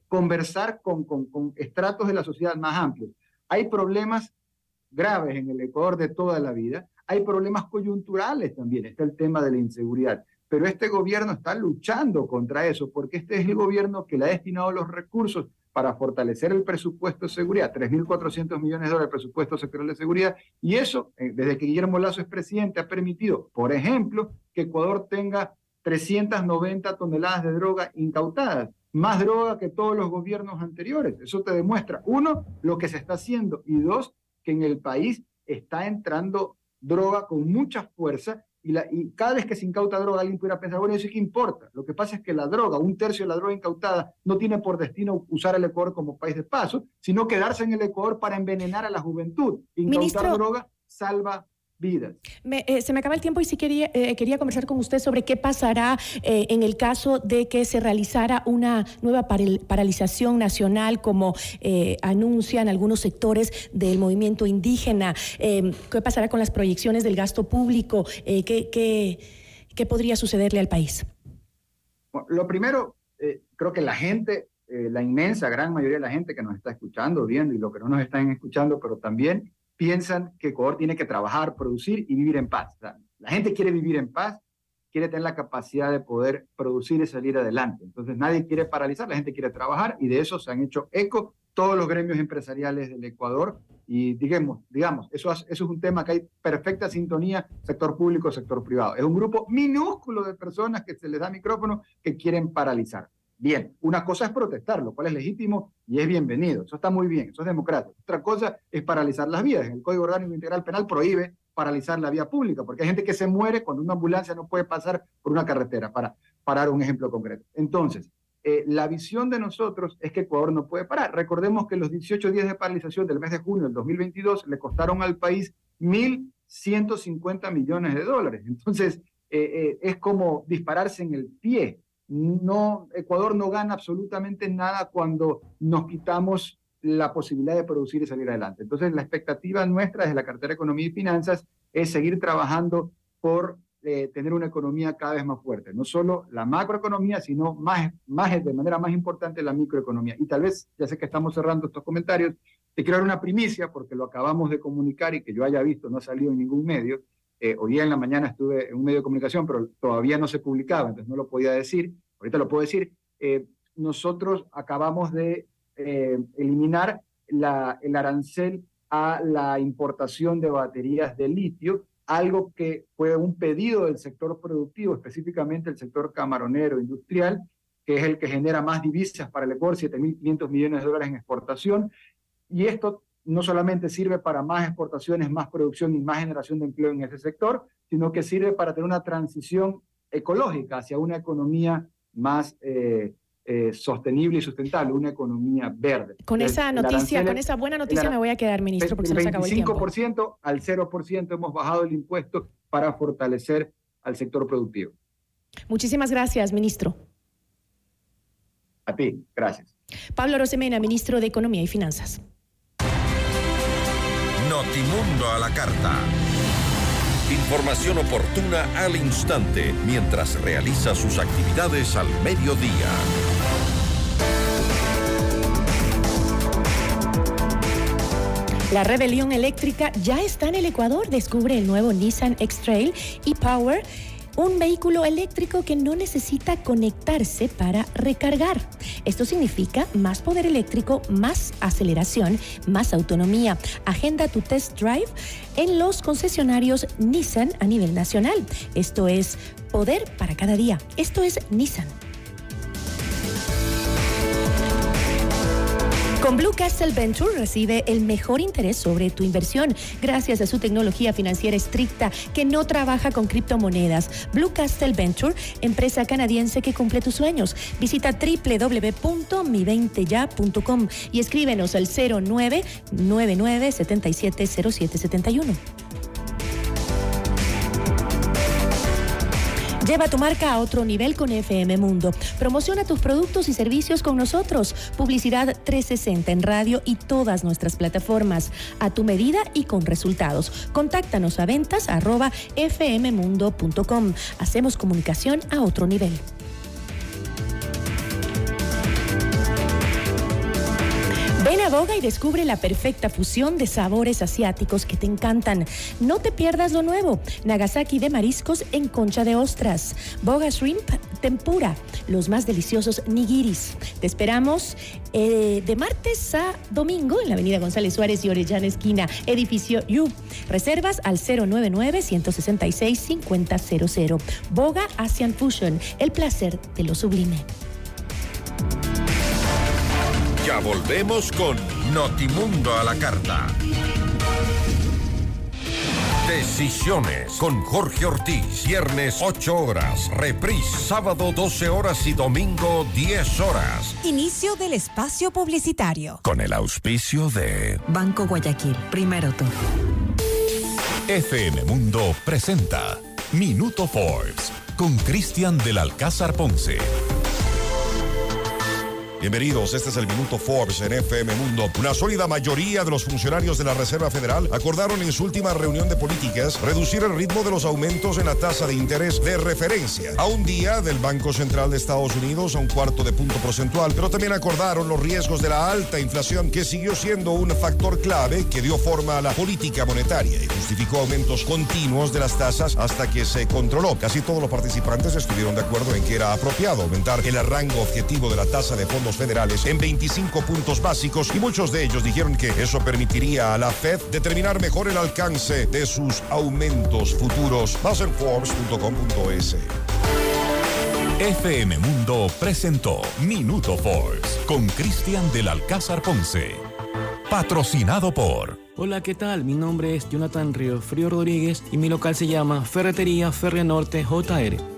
conversar con, con, con estratos de la sociedad más amplios. Hay problemas graves en el Ecuador de toda la vida, hay problemas coyunturales también, está el tema de la inseguridad. Pero este gobierno está luchando contra eso, porque este es el gobierno que le ha destinado los recursos para fortalecer el presupuesto de seguridad, 3.400 millones de dólares de presupuesto sectorial de seguridad, y eso, eh, desde que Guillermo Lazo es presidente, ha permitido, por ejemplo, que Ecuador tenga 390 toneladas de droga incautadas, más droga que todos los gobiernos anteriores. Eso te demuestra, uno, lo que se está haciendo, y dos, que en el país está entrando droga con mucha fuerza y, cada vez que se incauta droga, alguien pudiera pensar, bueno, ¿eso qué importa? Lo que pasa es que la droga, un tercio de la droga incautada, no tiene por destino usar el Ecuador como país de paso, sino quedarse en el Ecuador para envenenar a la juventud. Incautar droga salva vidas. Eh, se me acaba el tiempo y sí quería, eh, quería conversar con usted sobre qué pasará eh, en el caso de que se realizara una nueva paralización nacional, como anuncian algunos sectores del movimiento indígena. ¿Qué pasará con las proyecciones del gasto público? ¿qué, qué, podría sucederle al país? lo primero, creo que la gente, la inmensa gran mayoría de la gente que nos está escuchando, viendo y lo que no nos están escuchando, pero también piensan que Ecuador tiene que trabajar, producir y vivir en paz. la gente quiere vivir en paz, quiere tener la capacidad de poder producir y salir adelante. Entonces nadie quiere paralizar, la gente quiere trabajar y de eso se han hecho eco todos los gremios empresariales del Ecuador y digamos, digamos eso, eso es un tema que hay perfecta sintonía sector público, sector privado. Es un grupo minúsculo de personas que se les da micrófono que quieren paralizar. Bien, una cosa es protestar, lo cual es legítimo y es bienvenido. Eso está muy bien, eso es democrático. Otra cosa es paralizar las vías. El Código Orgánico Integral Penal prohíbe paralizar la vía pública, porque hay gente que se muere cuando una ambulancia no puede pasar por una carretera, para parar un ejemplo concreto. Entonces, eh, la visión de nosotros es que Ecuador no puede parar. Recordemos que los 18 días de paralización del mes de junio del 2022 le costaron al país 1.150 millones de dólares. Entonces, eh, eh, es como dispararse en el pie no, Ecuador no gana absolutamente nada cuando nos quitamos la posibilidad de producir y salir adelante. Entonces, la expectativa nuestra desde la cartera Economía y Finanzas es seguir trabajando por eh, tener una economía cada vez más fuerte. No solo la macroeconomía, sino más, más, de manera más importante la microeconomía. Y tal vez, ya sé que estamos cerrando estos comentarios, Te quiero dar una primicia porque lo acabamos de comunicar y que yo haya visto, no ha salido en ningún medio. Eh, hoy en la mañana estuve en un medio de comunicación, pero todavía no se publicaba, entonces no lo podía decir. Ahorita lo puedo decir. Eh, nosotros acabamos de eh, eliminar el arancel a la importación de baterías de litio, algo que fue un pedido del sector productivo, específicamente el sector camaronero industrial, que es el que genera más divisas para el Ecuador, 7.500 millones de dólares en exportación. Y esto no solamente sirve para más exportaciones, más producción y más generación de empleo en ese sector, sino que sirve para tener una transición ecológica hacia una economía más eh, eh, sostenible y sustentable, una economía verde. Con esa noticia, con esa buena noticia me voy a quedar, ministro, porque se nos acabó el tiempo. 25% al 0% hemos bajado el impuesto para fortalecer al sector productivo. Muchísimas gracias, ministro. A ti, gracias. Pablo Rosemena, ministro de Economía y Finanzas. Notimundo a la carta. Información oportuna al instante mientras realiza sus actividades al mediodía. La rebelión eléctrica ya está en el Ecuador. Descubre el nuevo Nissan X-Trail e-Power un vehículo eléctrico que no necesita conectarse para recargar. Esto significa más poder eléctrico, más aceleración, más autonomía. Agenda tu test drive en los concesionarios Nissan a nivel nacional. Esto es poder para cada día. Esto es Nissan. Con Blue Castle Venture recibe el mejor interés sobre tu inversión gracias a su tecnología financiera estricta que no trabaja con criptomonedas. Blue Castle Venture, empresa canadiense que cumple tus sueños. Visita www.mi20ya.com y escríbenos al 0999 Lleva tu marca a otro nivel con FM Mundo. Promociona tus productos y servicios con nosotros. Publicidad 360 en radio y todas nuestras plataformas. A tu medida y con resultados. Contáctanos a ventas. Hacemos comunicación a otro nivel. Ven a Boga y descubre la perfecta fusión de sabores asiáticos que te encantan. No te pierdas lo nuevo. Nagasaki de mariscos en concha de ostras. Boga Shrimp Tempura. Los más deliciosos nigiris. Te esperamos eh, de martes a domingo en la avenida González Suárez y Orellana Esquina, edificio U. Reservas al 099-166-5000. Boga Asian Fusion. El placer de lo sublime. Ya volvemos con Notimundo a la carta. Decisiones con Jorge Ortiz. Viernes 8 horas. Reprise sábado 12 horas y domingo 10 horas. Inicio del espacio publicitario. Con el auspicio de Banco Guayaquil. Primero tú. FM Mundo presenta Minuto Forbes con Cristian del Alcázar Ponce. Bienvenidos, este es el Minuto Forbes en FM Mundo. Una sólida mayoría de los funcionarios de la Reserva Federal acordaron en su última reunión de políticas reducir el ritmo de los aumentos en la tasa de interés de referencia a un día del Banco Central de Estados Unidos a un cuarto de punto porcentual, pero también acordaron los riesgos de la alta inflación que siguió siendo un factor clave que dio forma a la política monetaria y justificó aumentos continuos de las tasas hasta que se controló. Casi todos los participantes estuvieron de acuerdo en que era apropiado aumentar el rango objetivo de la tasa de federales en 25 puntos básicos y muchos de ellos dijeron que eso permitiría a la Fed determinar mejor el alcance de sus aumentos futuros. Más en Forbes.com.es. FM Mundo presentó Minuto Forbes con Cristian del Alcázar Ponce. Patrocinado por... Hola, ¿qué tal? Mi nombre es Jonathan Río Frío Rodríguez y mi local se llama Ferretería Ferre Norte JR.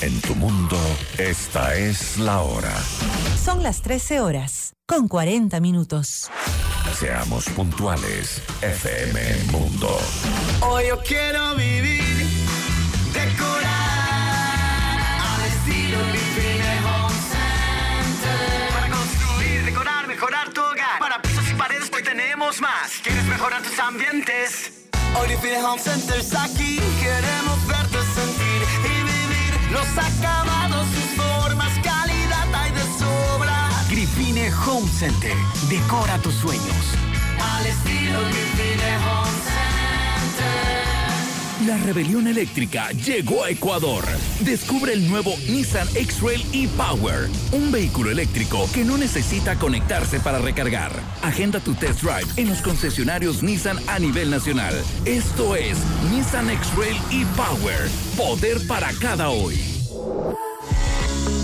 En tu mundo, esta es la hora. Son las 13 horas, con 40 minutos. Seamos puntuales. FM Mundo. Hoy yo quiero vivir, decorar al estilo Grifine Home Center. Para construir, decorar, mejorar tu hogar. Para pisos y paredes, hoy tenemos más. ¿Quieres mejorar tus ambientes? Hoy Grifine Home Center está aquí. Queremos vivir los acabados, sus formas, calidad hay de sobra. Grifine Home Center. Decora tus sueños. Al estilo Grifine Home Center. La rebelión eléctrica llegó a Ecuador. Descubre el nuevo Nissan X-Trail e-Power, un vehículo eléctrico que no necesita conectarse para recargar. Agenda tu test drive en los concesionarios Nissan a nivel nacional. Esto es Nissan X-Trail e-Power, poder para cada hoy.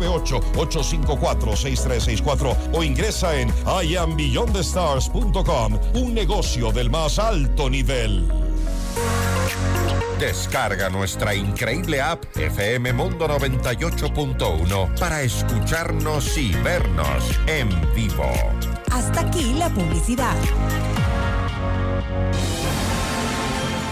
098-854-6364 o ingresa en iambeyondthestars.com. Un negocio del más alto nivel. Descarga nuestra increíble app FM Mundo 98.1 para escucharnos y vernos en vivo. Hasta aquí la publicidad.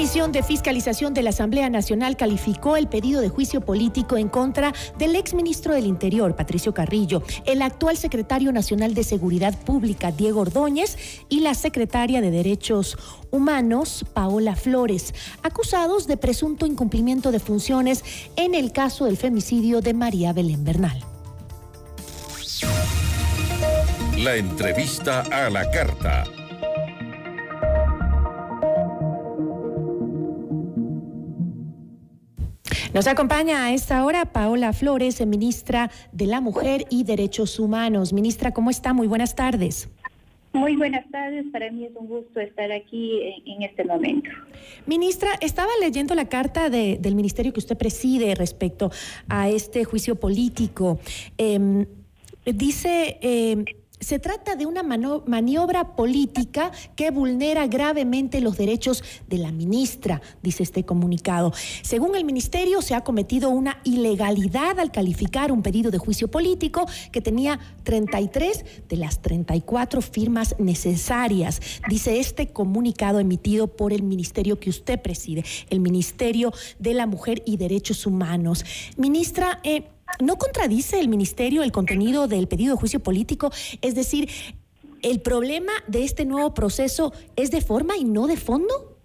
Comisión de Fiscalización de la Asamblea Nacional calificó el pedido de juicio político en contra del exministro del Interior, Patricio Carrillo, el actual secretario nacional de Seguridad Pública, Diego Ordóñez, y la secretaria de Derechos Humanos, Paola Flores, acusados de presunto incumplimiento de funciones en el caso del femicidio de María Belén Bernal. La entrevista a la carta. Nos acompaña a esta hora Paola Flores, ministra de la Mujer y Derechos Humanos. Ministra, ¿cómo está? Muy buenas tardes. Muy buenas tardes, para mí es un gusto estar aquí en, este momento. Ministra, estaba leyendo la carta de- del ministerio que usted preside respecto a este juicio político. Em, dice, em, se trata de una maniobra política que vulnera gravemente los derechos de la ministra, dice este comunicado. Según el ministerio, se ha cometido una ilegalidad al calificar un pedido de juicio político que tenía 33 de las 34 firmas necesarias, dice este comunicado emitido por el ministerio que usted preside, el Ministerio de la Mujer y Derechos Humanos. Ministra, eh, ¿no contradice el ministerio el contenido del pedido de juicio político? Es decir, ¿el problema de este nuevo proceso es de forma y no de fondo?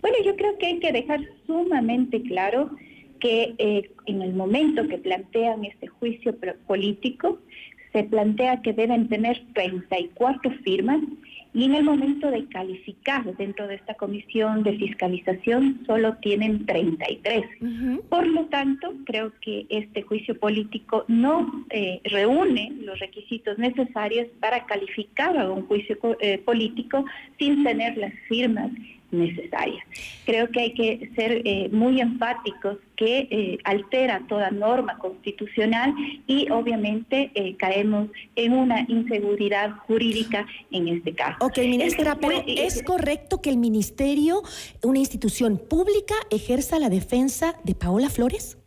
Bueno, yo creo que hay que dejar sumamente claro que eh, en el momento que plantean este juicio político, se plantea que deben tener 34 firmas y en el momento de calificar dentro de esta comisión de fiscalización solo tienen 33. Por lo tanto, creo que este juicio político no eh, reúne los requisitos necesarios para calificar a un juicio eh, político sin tener las firmas necesarias. Creo que hay que ser eh, muy enfáticos que eh, altera toda norma constitucional y obviamente eh, caemos en una inseguridad jurídica en este caso. Ok, ministra, Este pero ¿es correcto que el ministerio, una institución pública, ejerza la defensa de Paola Flores?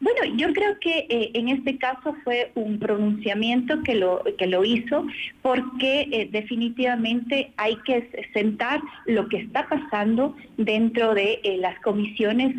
Bueno, yo creo que eh, en este caso fue un pronunciamiento que lo, que lo hizo porque eh, definitivamente hay que sentar lo que está pasando dentro de eh, las comisiones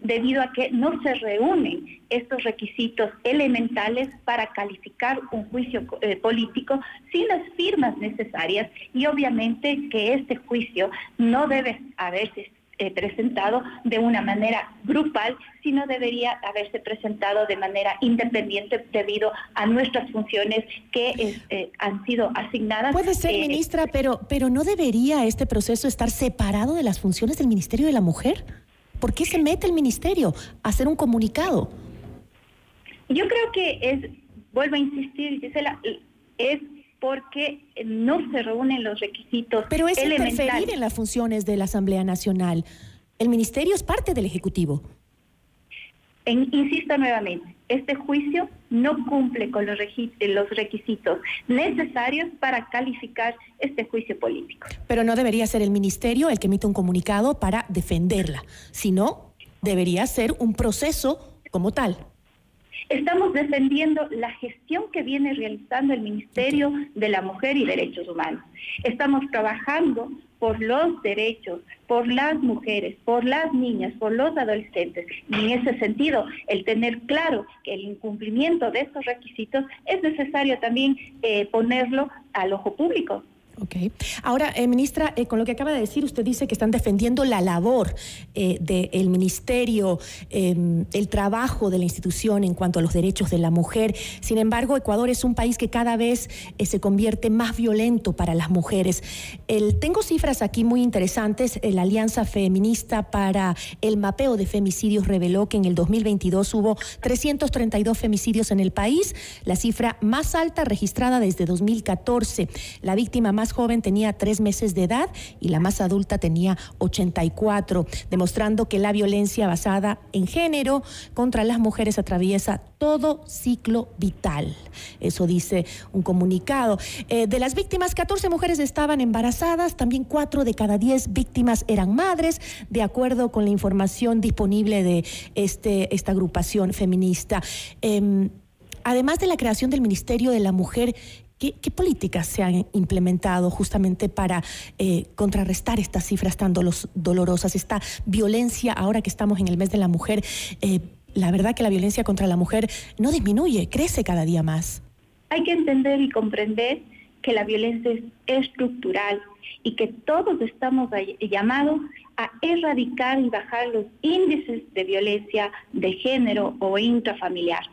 debido a que no se reúnen estos requisitos elementales para calificar un juicio político sin las firmas necesarias y obviamente que este juicio no debe haberse eh, presentado de una manera grupal, sino debería haberse presentado de manera independiente debido a nuestras funciones que eh, han sido asignadas. Puede ser, ministra, pero, pero ¿no debería este proceso estar separado de las funciones del Ministerio de la Mujer? ¿Por qué se mete el ministerio a hacer un comunicado? Yo creo que es, vuelvo a insistir, Gisela, es porque no se reúnen los requisitos Pero es interferir en las funciones de la Asamblea Nacional. El ministerio es parte del Ejecutivo. En, insisto nuevamente, este juicio no cumple con los, los requisitos necesarios para calificar este juicio político. Pero no debería ser el ministerio el que emite un comunicado para defenderla, sino debería ser un proceso como tal. Estamos defendiendo la gestión que viene realizando el Ministerio de la Mujer y Derechos Humanos. Estamos trabajando por los derechos, por las mujeres, por las niñas, por los adolescentes. Y en ese sentido, el tener claro que el incumplimiento de estos requisitos es necesario también eh, ponerlo al ojo público. Ok. Ahora, eh, ministra, eh, con lo que acaba de decir, usted dice que están defendiendo la labor eh, del ministerio, em, el trabajo de la institución en cuanto a los derechos de la mujer. Sin embargo, Ecuador es un país que cada vez se convierte más violento para las mujeres. tengo cifras aquí muy interesantes. La Alianza Feminista para el Mapeo de Femicidios reveló que en el 2022 hubo 332 femicidios en el país, la cifra más alta registrada desde 2014. La víctima más joven tenía tres meses de edad y la más adulta tenía 84, demostrando que la violencia basada en género contra las mujeres atraviesa todo ciclo vital. Eso dice un comunicado. Eh, de las víctimas, 14 mujeres estaban embarazadas, también 4 de cada 10 víctimas eran madres, de acuerdo con la información disponible de este, esta agrupación feminista. Em, además de la creación del Ministerio de la Mujer, ¿Qué, políticas se han implementado justamente para eh, contrarrestar estas cifras tan dolorosas, esta violencia ahora que estamos en el mes de la mujer? Eh, la verdad que la violencia contra la mujer no disminuye, crece cada día más. Hay que entender y comprender que la violencia es estructural y que todos estamos llamados a erradicar y bajar los índices de violencia de género o intrafamiliar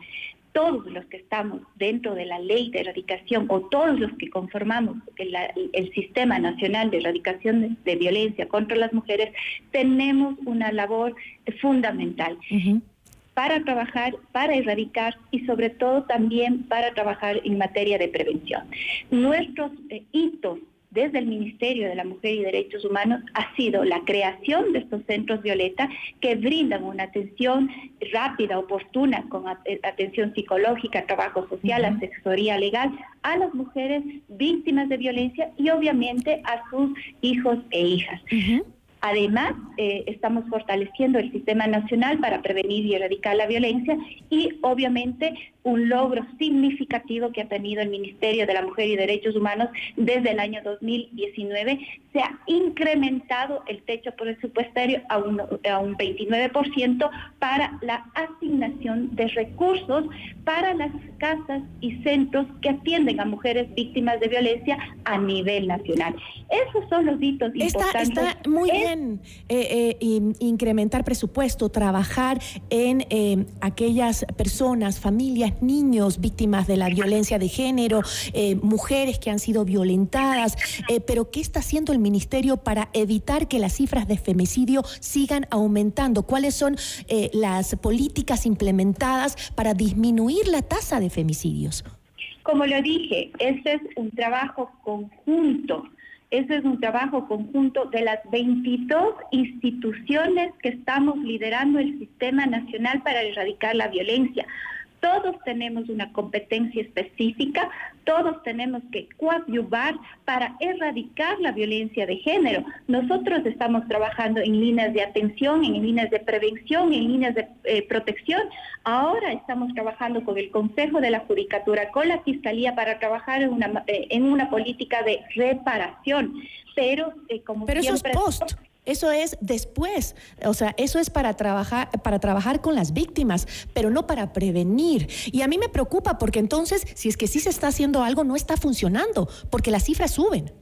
todos los que estamos dentro de la ley de erradicación o todos los que conformamos el, Sistema Nacional de Erradicación de, Violencia contra las Mujeres, tenemos una labor fundamental. para trabajar, para erradicar y sobre todo también para trabajar en materia de prevención. Nuestros eh, hitos desde el Ministerio de la Mujer y Derechos Humanos ha sido la creación de estos centros violeta que brindan una atención rápida, oportuna, con atención psicológica, trabajo social, asesoría legal a las mujeres víctimas de violencia y obviamente a sus hijos e hijas. Además, eh, estamos fortaleciendo el sistema nacional para prevenir y erradicar la violencia y obviamente un logro significativo que ha tenido el Ministerio de la Mujer y Derechos Humanos desde el año 2019. Se ha incrementado el techo presupuestario a un, a un 29% para la asignación de recursos para las casas y centros que atienden a mujeres víctimas de violencia a nivel nacional. Esos son los hitos importantes. Está muy bien eh, eh, incrementar presupuesto, trabajar en eh, aquellas personas, familias, niños víctimas de la violencia de género, mujeres que han sido violentadas. pero ¿qué está haciendo el ministerio para evitar que las cifras de femicidio sigan aumentando? ¿Cuáles son las políticas implementadas para disminuir la tasa de femicidios? Como lo dije, este es un trabajo conjunto ese es un trabajo conjunto de las 22 instituciones que estamos liderando el Sistema Nacional para Erradicar la Violencia. Todos tenemos una competencia específica, todos tenemos que coadyuvar para erradicar la violencia de género. Nosotros estamos trabajando en líneas de atención, en líneas de prevención, en líneas de eh, protección. Ahora estamos trabajando con el Consejo de la Judicatura, con la Fiscalía para trabajar en una, eh, en una política de reparación. Pero, eh, como Pero eso es post Eso es después, o sea, eso es para trabajar, para trabajar con las víctimas, pero no para prevenir. Y a mí me preocupa porque entonces, si es que sí se está haciendo algo, no está funcionando, porque las cifras suben.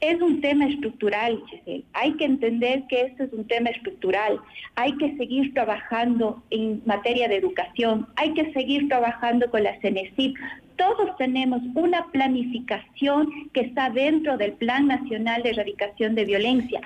Es un tema estructural, Giselle. Hay que entender que esto es un tema estructural. Hay que seguir trabajando en materia de educación. Hay que seguir trabajando con la CENESIP. Todos tenemos una planificación que está dentro del Plan Nacional de Erradicación de Violencia.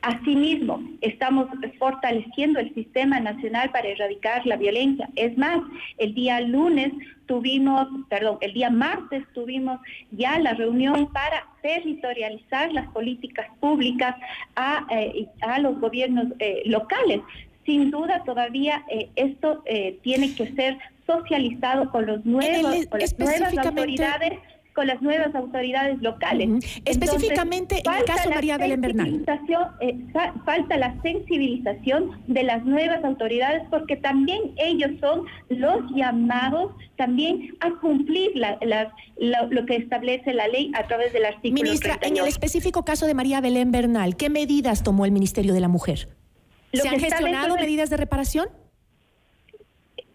Asimismo, estamos fortaleciendo el Sistema Nacional para Erradicar la Violencia. Es más, el día lunes tuvimos, perdón, el día martes tuvimos ya la reunión para territorializar las políticas públicas a, eh, los gobiernos eh, locales. Sin duda, todavía eh, esto tiene que ser socializado con los nuevos, con las nuevas autoridades con las nuevas autoridades locales. Específicamente en el caso María Belén Bernal. Eh, falta la sensibilización de las nuevas autoridades porque también ellos son los llamados también a cumplir lo que establece la ley a través del artículo Ministra, en el específico caso de María Belén Bernal, ¿qué medidas tomó el Ministerio de la Mujer? ¿Se han gestionado medidas de reparación?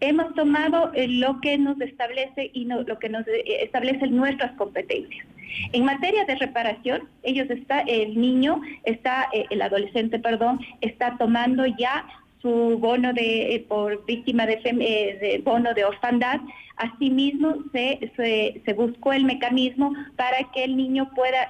Hemos tomado eh, lo que nos establece y lo que nos eh, establece nuestras competencias. En materia de reparación, ellos está, el niño está, eh, el adolescente, perdón, está tomando ya su bono de por víctima de, bono de orfandad. Asimismo, se, se, buscó el mecanismo para que el niño pueda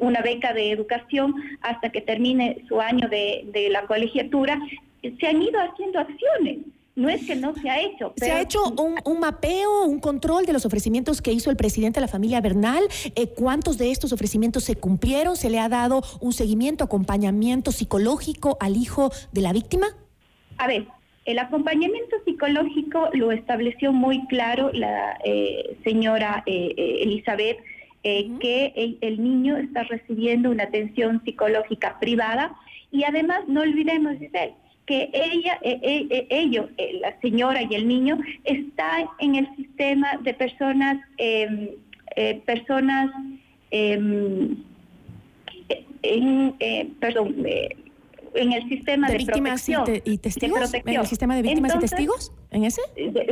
una beca de educación hasta que termine su año de, de la colegiatura. Se han ido haciendo acciones no es que no se ha hecho. ¿Se ha hecho un, mapeo, un control de los ofrecimientos que hizo el presidente de la familia Bernal? Eh, ¿Cuántos de estos ofrecimientos se cumplieron? ¿Se le ha dado un seguimiento, acompañamiento psicológico al hijo de la víctima? A ver, el acompañamiento psicológico lo estableció muy claro la eh, señora eh, Elizabeth, que el, el, niño está recibiendo una atención psicológica privada y además no olvidemos, Giselle, que ella, eh, eh, eh, ellos, la señora y el niño, están en el sistema de personas, em, personas, em, en, perdón, en el sistema de, víctimas y, testigos, en el sistema de víctimas y testigos, en ese,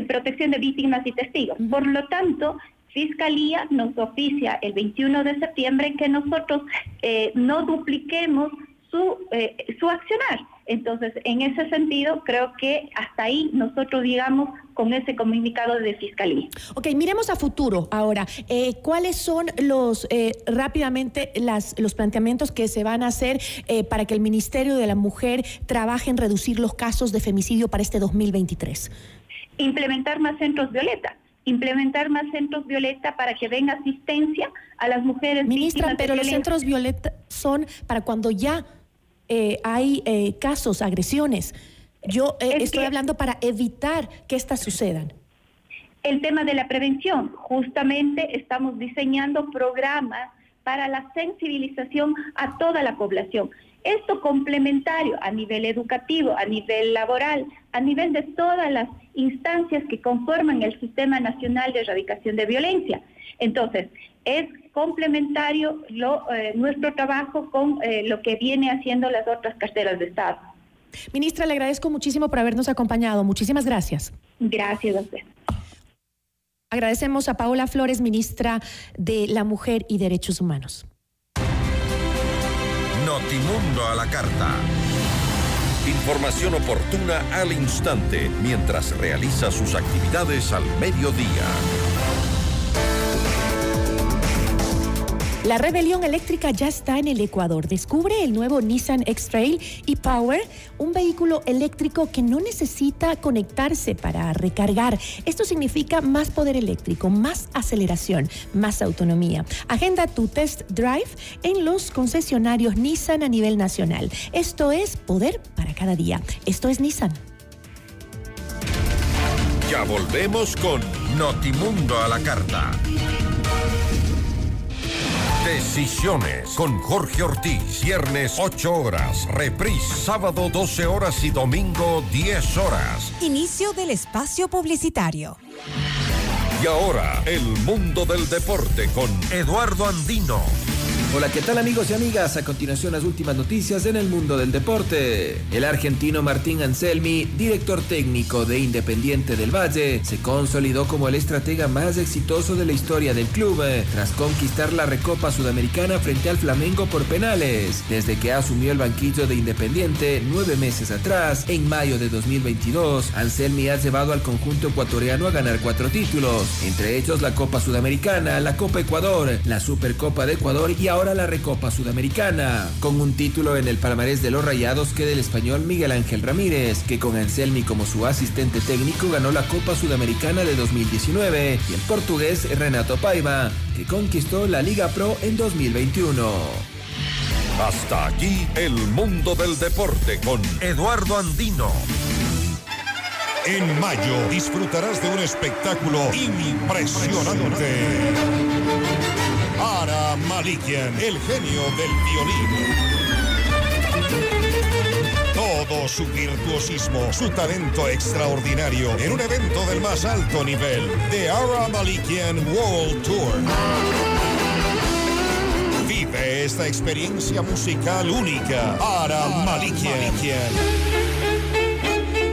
protección de víctimas y testigos. Por lo tanto, Fiscalía nos oficia el 21 de septiembre que nosotros no dupliquemos su, su accionar. Entonces, en ese sentido, creo que hasta ahí nosotros digamos con ese comunicado de fiscalía. Ok, miremos a futuro ahora. Eh, ¿Cuáles son los, eh, rápidamente, las, los planteamientos que se van a hacer eh, para que el Ministerio de la Mujer trabaje en reducir los casos de femicidio para este 2023? Implementar más centros violeta implementar más centros violeta para que venga asistencia a las mujeres. Ministra, pero los centros violeta son para cuando ya eh, hay eh, casos, agresiones. Yo eh, estoy hablando para evitar que estas sucedan. El tema de la prevención, justamente estamos diseñando programas para la sensibilización a toda la población. Esto complementario a nivel educativo, a nivel laboral, a nivel de todas las instancias que conforman el Sistema Nacional de Erradicación de Violencia. Entonces, es complementario eh, nuestro trabajo con eh, lo que viene haciendo las otras carteras de Estado. Ministra, le agradezco muchísimo por habernos acompañado. Muchísimas gracias. Gracias a usted. Agradecemos a Paola Flores, ministra de la Mujer y Derechos Humanos. Notimundo a la carta. Información oportuna al instante mientras realiza sus actividades al mediodía. La rebelión eléctrica ya está en el Ecuador. Descubre el nuevo Nissan X-Trail e-Power, un vehículo eléctrico que no necesita conectarse para recargar. Esto significa más poder eléctrico, más aceleración, más autonomía. Agenda tu test drive en los concesionarios Nissan a nivel nacional. Esto es poder para cada día. Esto es Nissan. Ya volvemos con Notimundo a la carta. Decisiones con Jorge Ortiz. Viernes 8 horas. Reprise sábado 12 horas y domingo 10 horas. Inicio del espacio publicitario. Y ahora, el mundo del deporte con Eduardo Andino. Hola, ¿qué tal amigos y amigas? A continuación las últimas noticias en el mundo del deporte. El argentino Martín Anselmi, director técnico de Independiente del Valle, se consolidó como el estratega más exitoso de la historia del club, eh, tras conquistar la Recopa Sudamericana frente al Flamengo por penales. Desde que asumió el banquillo de Independiente nueve meses atrás, en mayo de 2022, Anselmi ha llevado al conjunto ecuatoriano a ganar cuatro títulos, entre ellos la Copa Sudamericana, la Copa Ecuador, la Supercopa de Ecuador y ahora ahora la Recopa Sudamericana, con un título en el palmarés de los Rayados que del español Miguel Ángel Ramírez, que con Anselmi como su asistente técnico ganó la Copa Sudamericana de 2019, y el portugués Renato Paiva, que conquistó la Liga Pro en 2021. Hasta aquí el mundo del deporte con Eduardo Andino. En mayo disfrutarás de un espectáculo impresionante. Ara Malikian, el genio del violín. Todo su virtuosismo, su talento extraordinario en un evento del más alto nivel, The Ara Malikian World Tour. Vive esta experiencia musical única. Ara Malikian.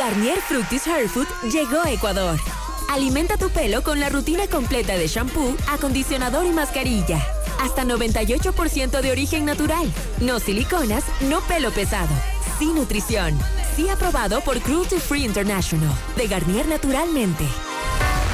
Garnier Fructis Hair Food llegó a Ecuador. Alimenta tu pelo con la rutina completa de shampoo, acondicionador y mascarilla. Hasta 98% de origen natural. No siliconas, no pelo pesado. Sin nutrición. Sí aprobado por Cruelty Free International. De Garnier Naturalmente.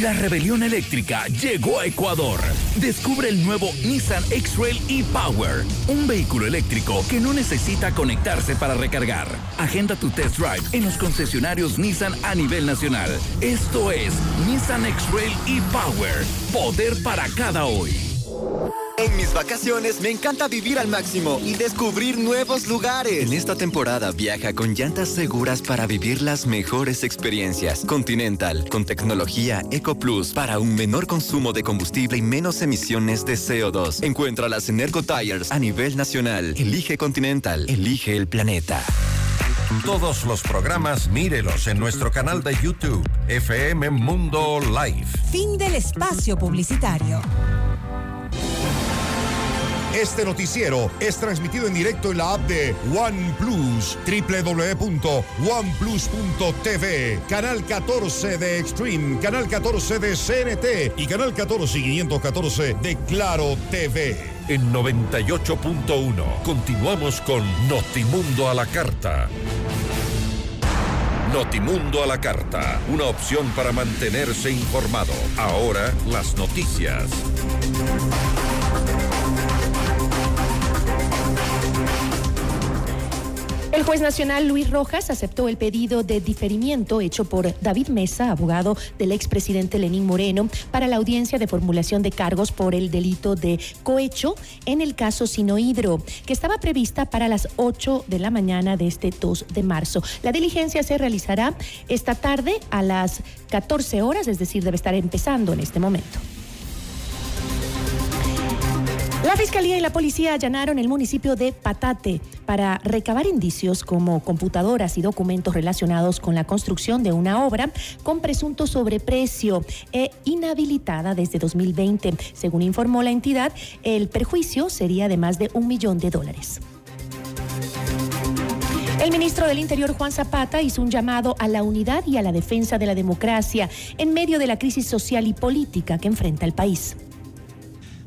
la rebelión eléctrica llegó a Ecuador. Descubre el nuevo Nissan X-Trail e-Power, un vehículo eléctrico que no necesita conectarse para recargar. Agenda tu test drive en los concesionarios Nissan a nivel nacional. Esto es Nissan X-Trail e-Power, poder para cada hoy. En mis vacaciones me encanta vivir al máximo y descubrir nuevos lugares. En esta temporada viaja con llantas seguras para vivir las mejores experiencias. Continental, con tecnología Eco Plus para un menor consumo de combustible y menos emisiones de CO2. Encuéntralas en Ergo Tires a nivel nacional. Elige Continental, elige el planeta. Todos los programas mírelos en nuestro canal de YouTube, FM Mundo Live. Fin del espacio publicitario. Este noticiero es transmitido en directo en la app de OnePlus, www.oneplus.tv, canal 14 de Extreme, canal 14 de CNT y canal 14 y 514 de Claro TV. En 98.1 continuamos con Notimundo a la carta. Notimundo a la carta, una opción para mantenerse informado. Ahora las noticias. El juez nacional Luis Rojas aceptó el pedido de diferimiento hecho por David Mesa, abogado del expresidente Lenín Moreno, para la audiencia de formulación de cargos por el delito de cohecho en el caso Sinohidro, que estaba prevista para las 8 de la mañana de este 2 de marzo. La diligencia se realizará esta tarde a las 14 horas, es decir, debe estar empezando en este momento. La Fiscalía y la Policía allanaron el municipio de Patate para recabar indicios como computadoras y documentos relacionados con la construcción de una obra con presunto sobreprecio e inhabilitada desde 2020. Según informó la entidad, el perjuicio sería de más de un millón de dólares. El ministro del Interior, Juan Zapata, hizo un llamado a la unidad y a la defensa de la democracia en medio de la crisis social y política que enfrenta el país.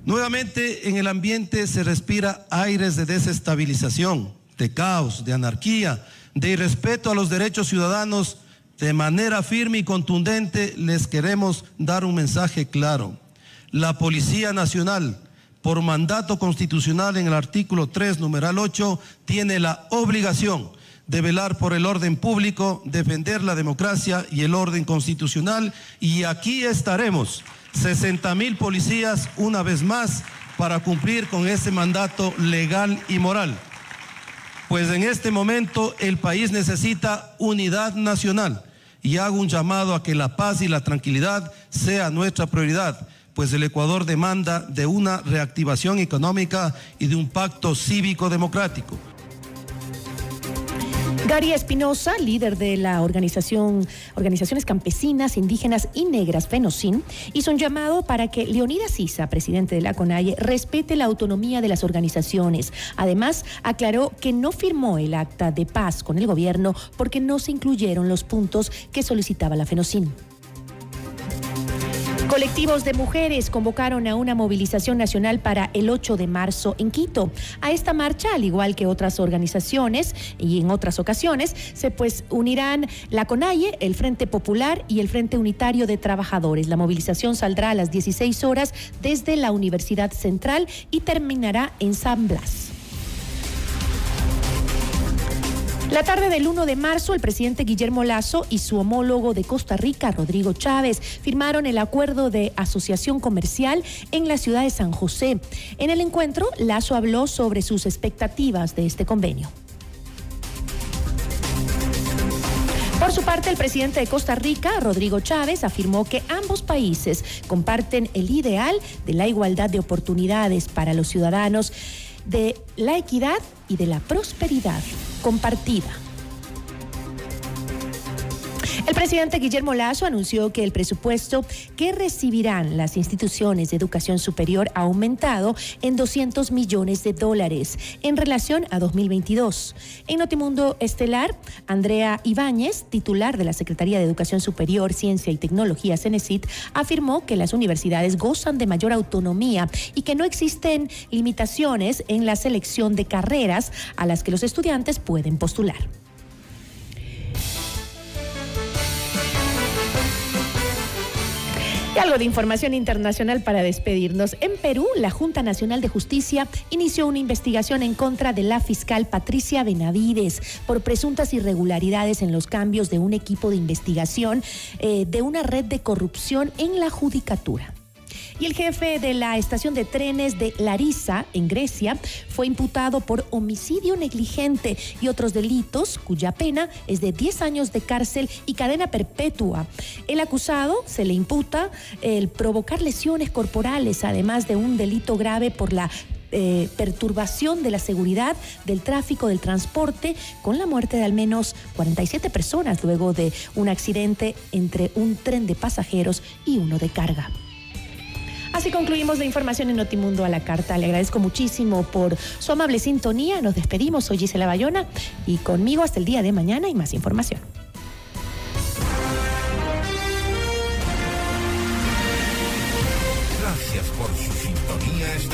Nuevamente en el ambiente se respira aires de desestabilización, de caos, de anarquía, de irrespeto a los derechos ciudadanos. De manera firme y contundente les queremos dar un mensaje claro. La Policía Nacional, por mandato constitucional en el artículo 3, numeral 8, tiene la obligación de velar por el orden público, defender la democracia y el orden constitucional. Y aquí estaremos, 60 mil policías una vez más, para cumplir con ese mandato legal y moral. Pues en este momento el país necesita unidad nacional y hago un llamado a que la paz y la tranquilidad sea nuestra prioridad pues el Ecuador demanda de una reactivación económica y de un pacto cívico democrático. Gary Espinosa, líder de la organización Organizaciones Campesinas, Indígenas y Negras FENOCIN, hizo un llamado para que Leonidas Sisa, presidente de la CONAIE, respete la autonomía de las organizaciones. Además, aclaró que no firmó el acta de paz con el gobierno porque no se incluyeron los puntos que solicitaba la FENOCIN. Colectivos de mujeres convocaron a una movilización nacional para el 8 de marzo en Quito. A esta marcha, al igual que otras organizaciones y en otras ocasiones, se pues unirán la CONAIE, el Frente Popular y el Frente Unitario de Trabajadores. La movilización saldrá a las 16 horas desde la Universidad Central y terminará en San Blas. La tarde del 1 de marzo, el presidente Guillermo Lazo y su homólogo de Costa Rica, Rodrigo Chávez, firmaron el acuerdo de asociación comercial en la ciudad de San José. En el encuentro, Lazo habló sobre sus expectativas de este convenio. Por su parte, el presidente de Costa Rica, Rodrigo Chávez, afirmó que ambos países comparten el ideal de la igualdad de oportunidades para los ciudadanos de la equidad y de la prosperidad compartida. El presidente Guillermo Lazo anunció que el presupuesto que recibirán las instituciones de educación superior ha aumentado en 200 millones de dólares en relación a 2022. En Notimundo Estelar, Andrea Ibáñez, titular de la Secretaría de Educación Superior, Ciencia y Tecnología, CENESIT, afirmó que las universidades gozan de mayor autonomía y que no existen limitaciones en la selección de carreras a las que los estudiantes pueden postular. Algo de información internacional para despedirnos. En Perú, la Junta Nacional de Justicia inició una investigación en contra de la fiscal Patricia Benavides por presuntas irregularidades en los cambios de un equipo de investigación eh, de una red de corrupción en la judicatura. Y el jefe de la estación de trenes de Larissa, en Grecia, fue imputado por homicidio negligente y otros delitos, cuya pena es de 10 años de cárcel y cadena perpetua. El acusado se le imputa el provocar lesiones corporales, además de un delito grave por la eh, perturbación de la seguridad del tráfico del transporte con la muerte de al menos 47 personas luego de un accidente entre un tren de pasajeros y uno de carga. Así concluimos la información en Notimundo a la carta. Le agradezco muchísimo por su amable sintonía. Nos despedimos. Soy Gisela Bayona y conmigo hasta el día de mañana y más información.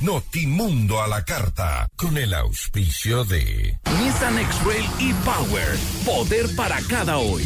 Notimundo a la carta, con el auspicio de Nissan X-Trail e-Power, poder para cada hoy.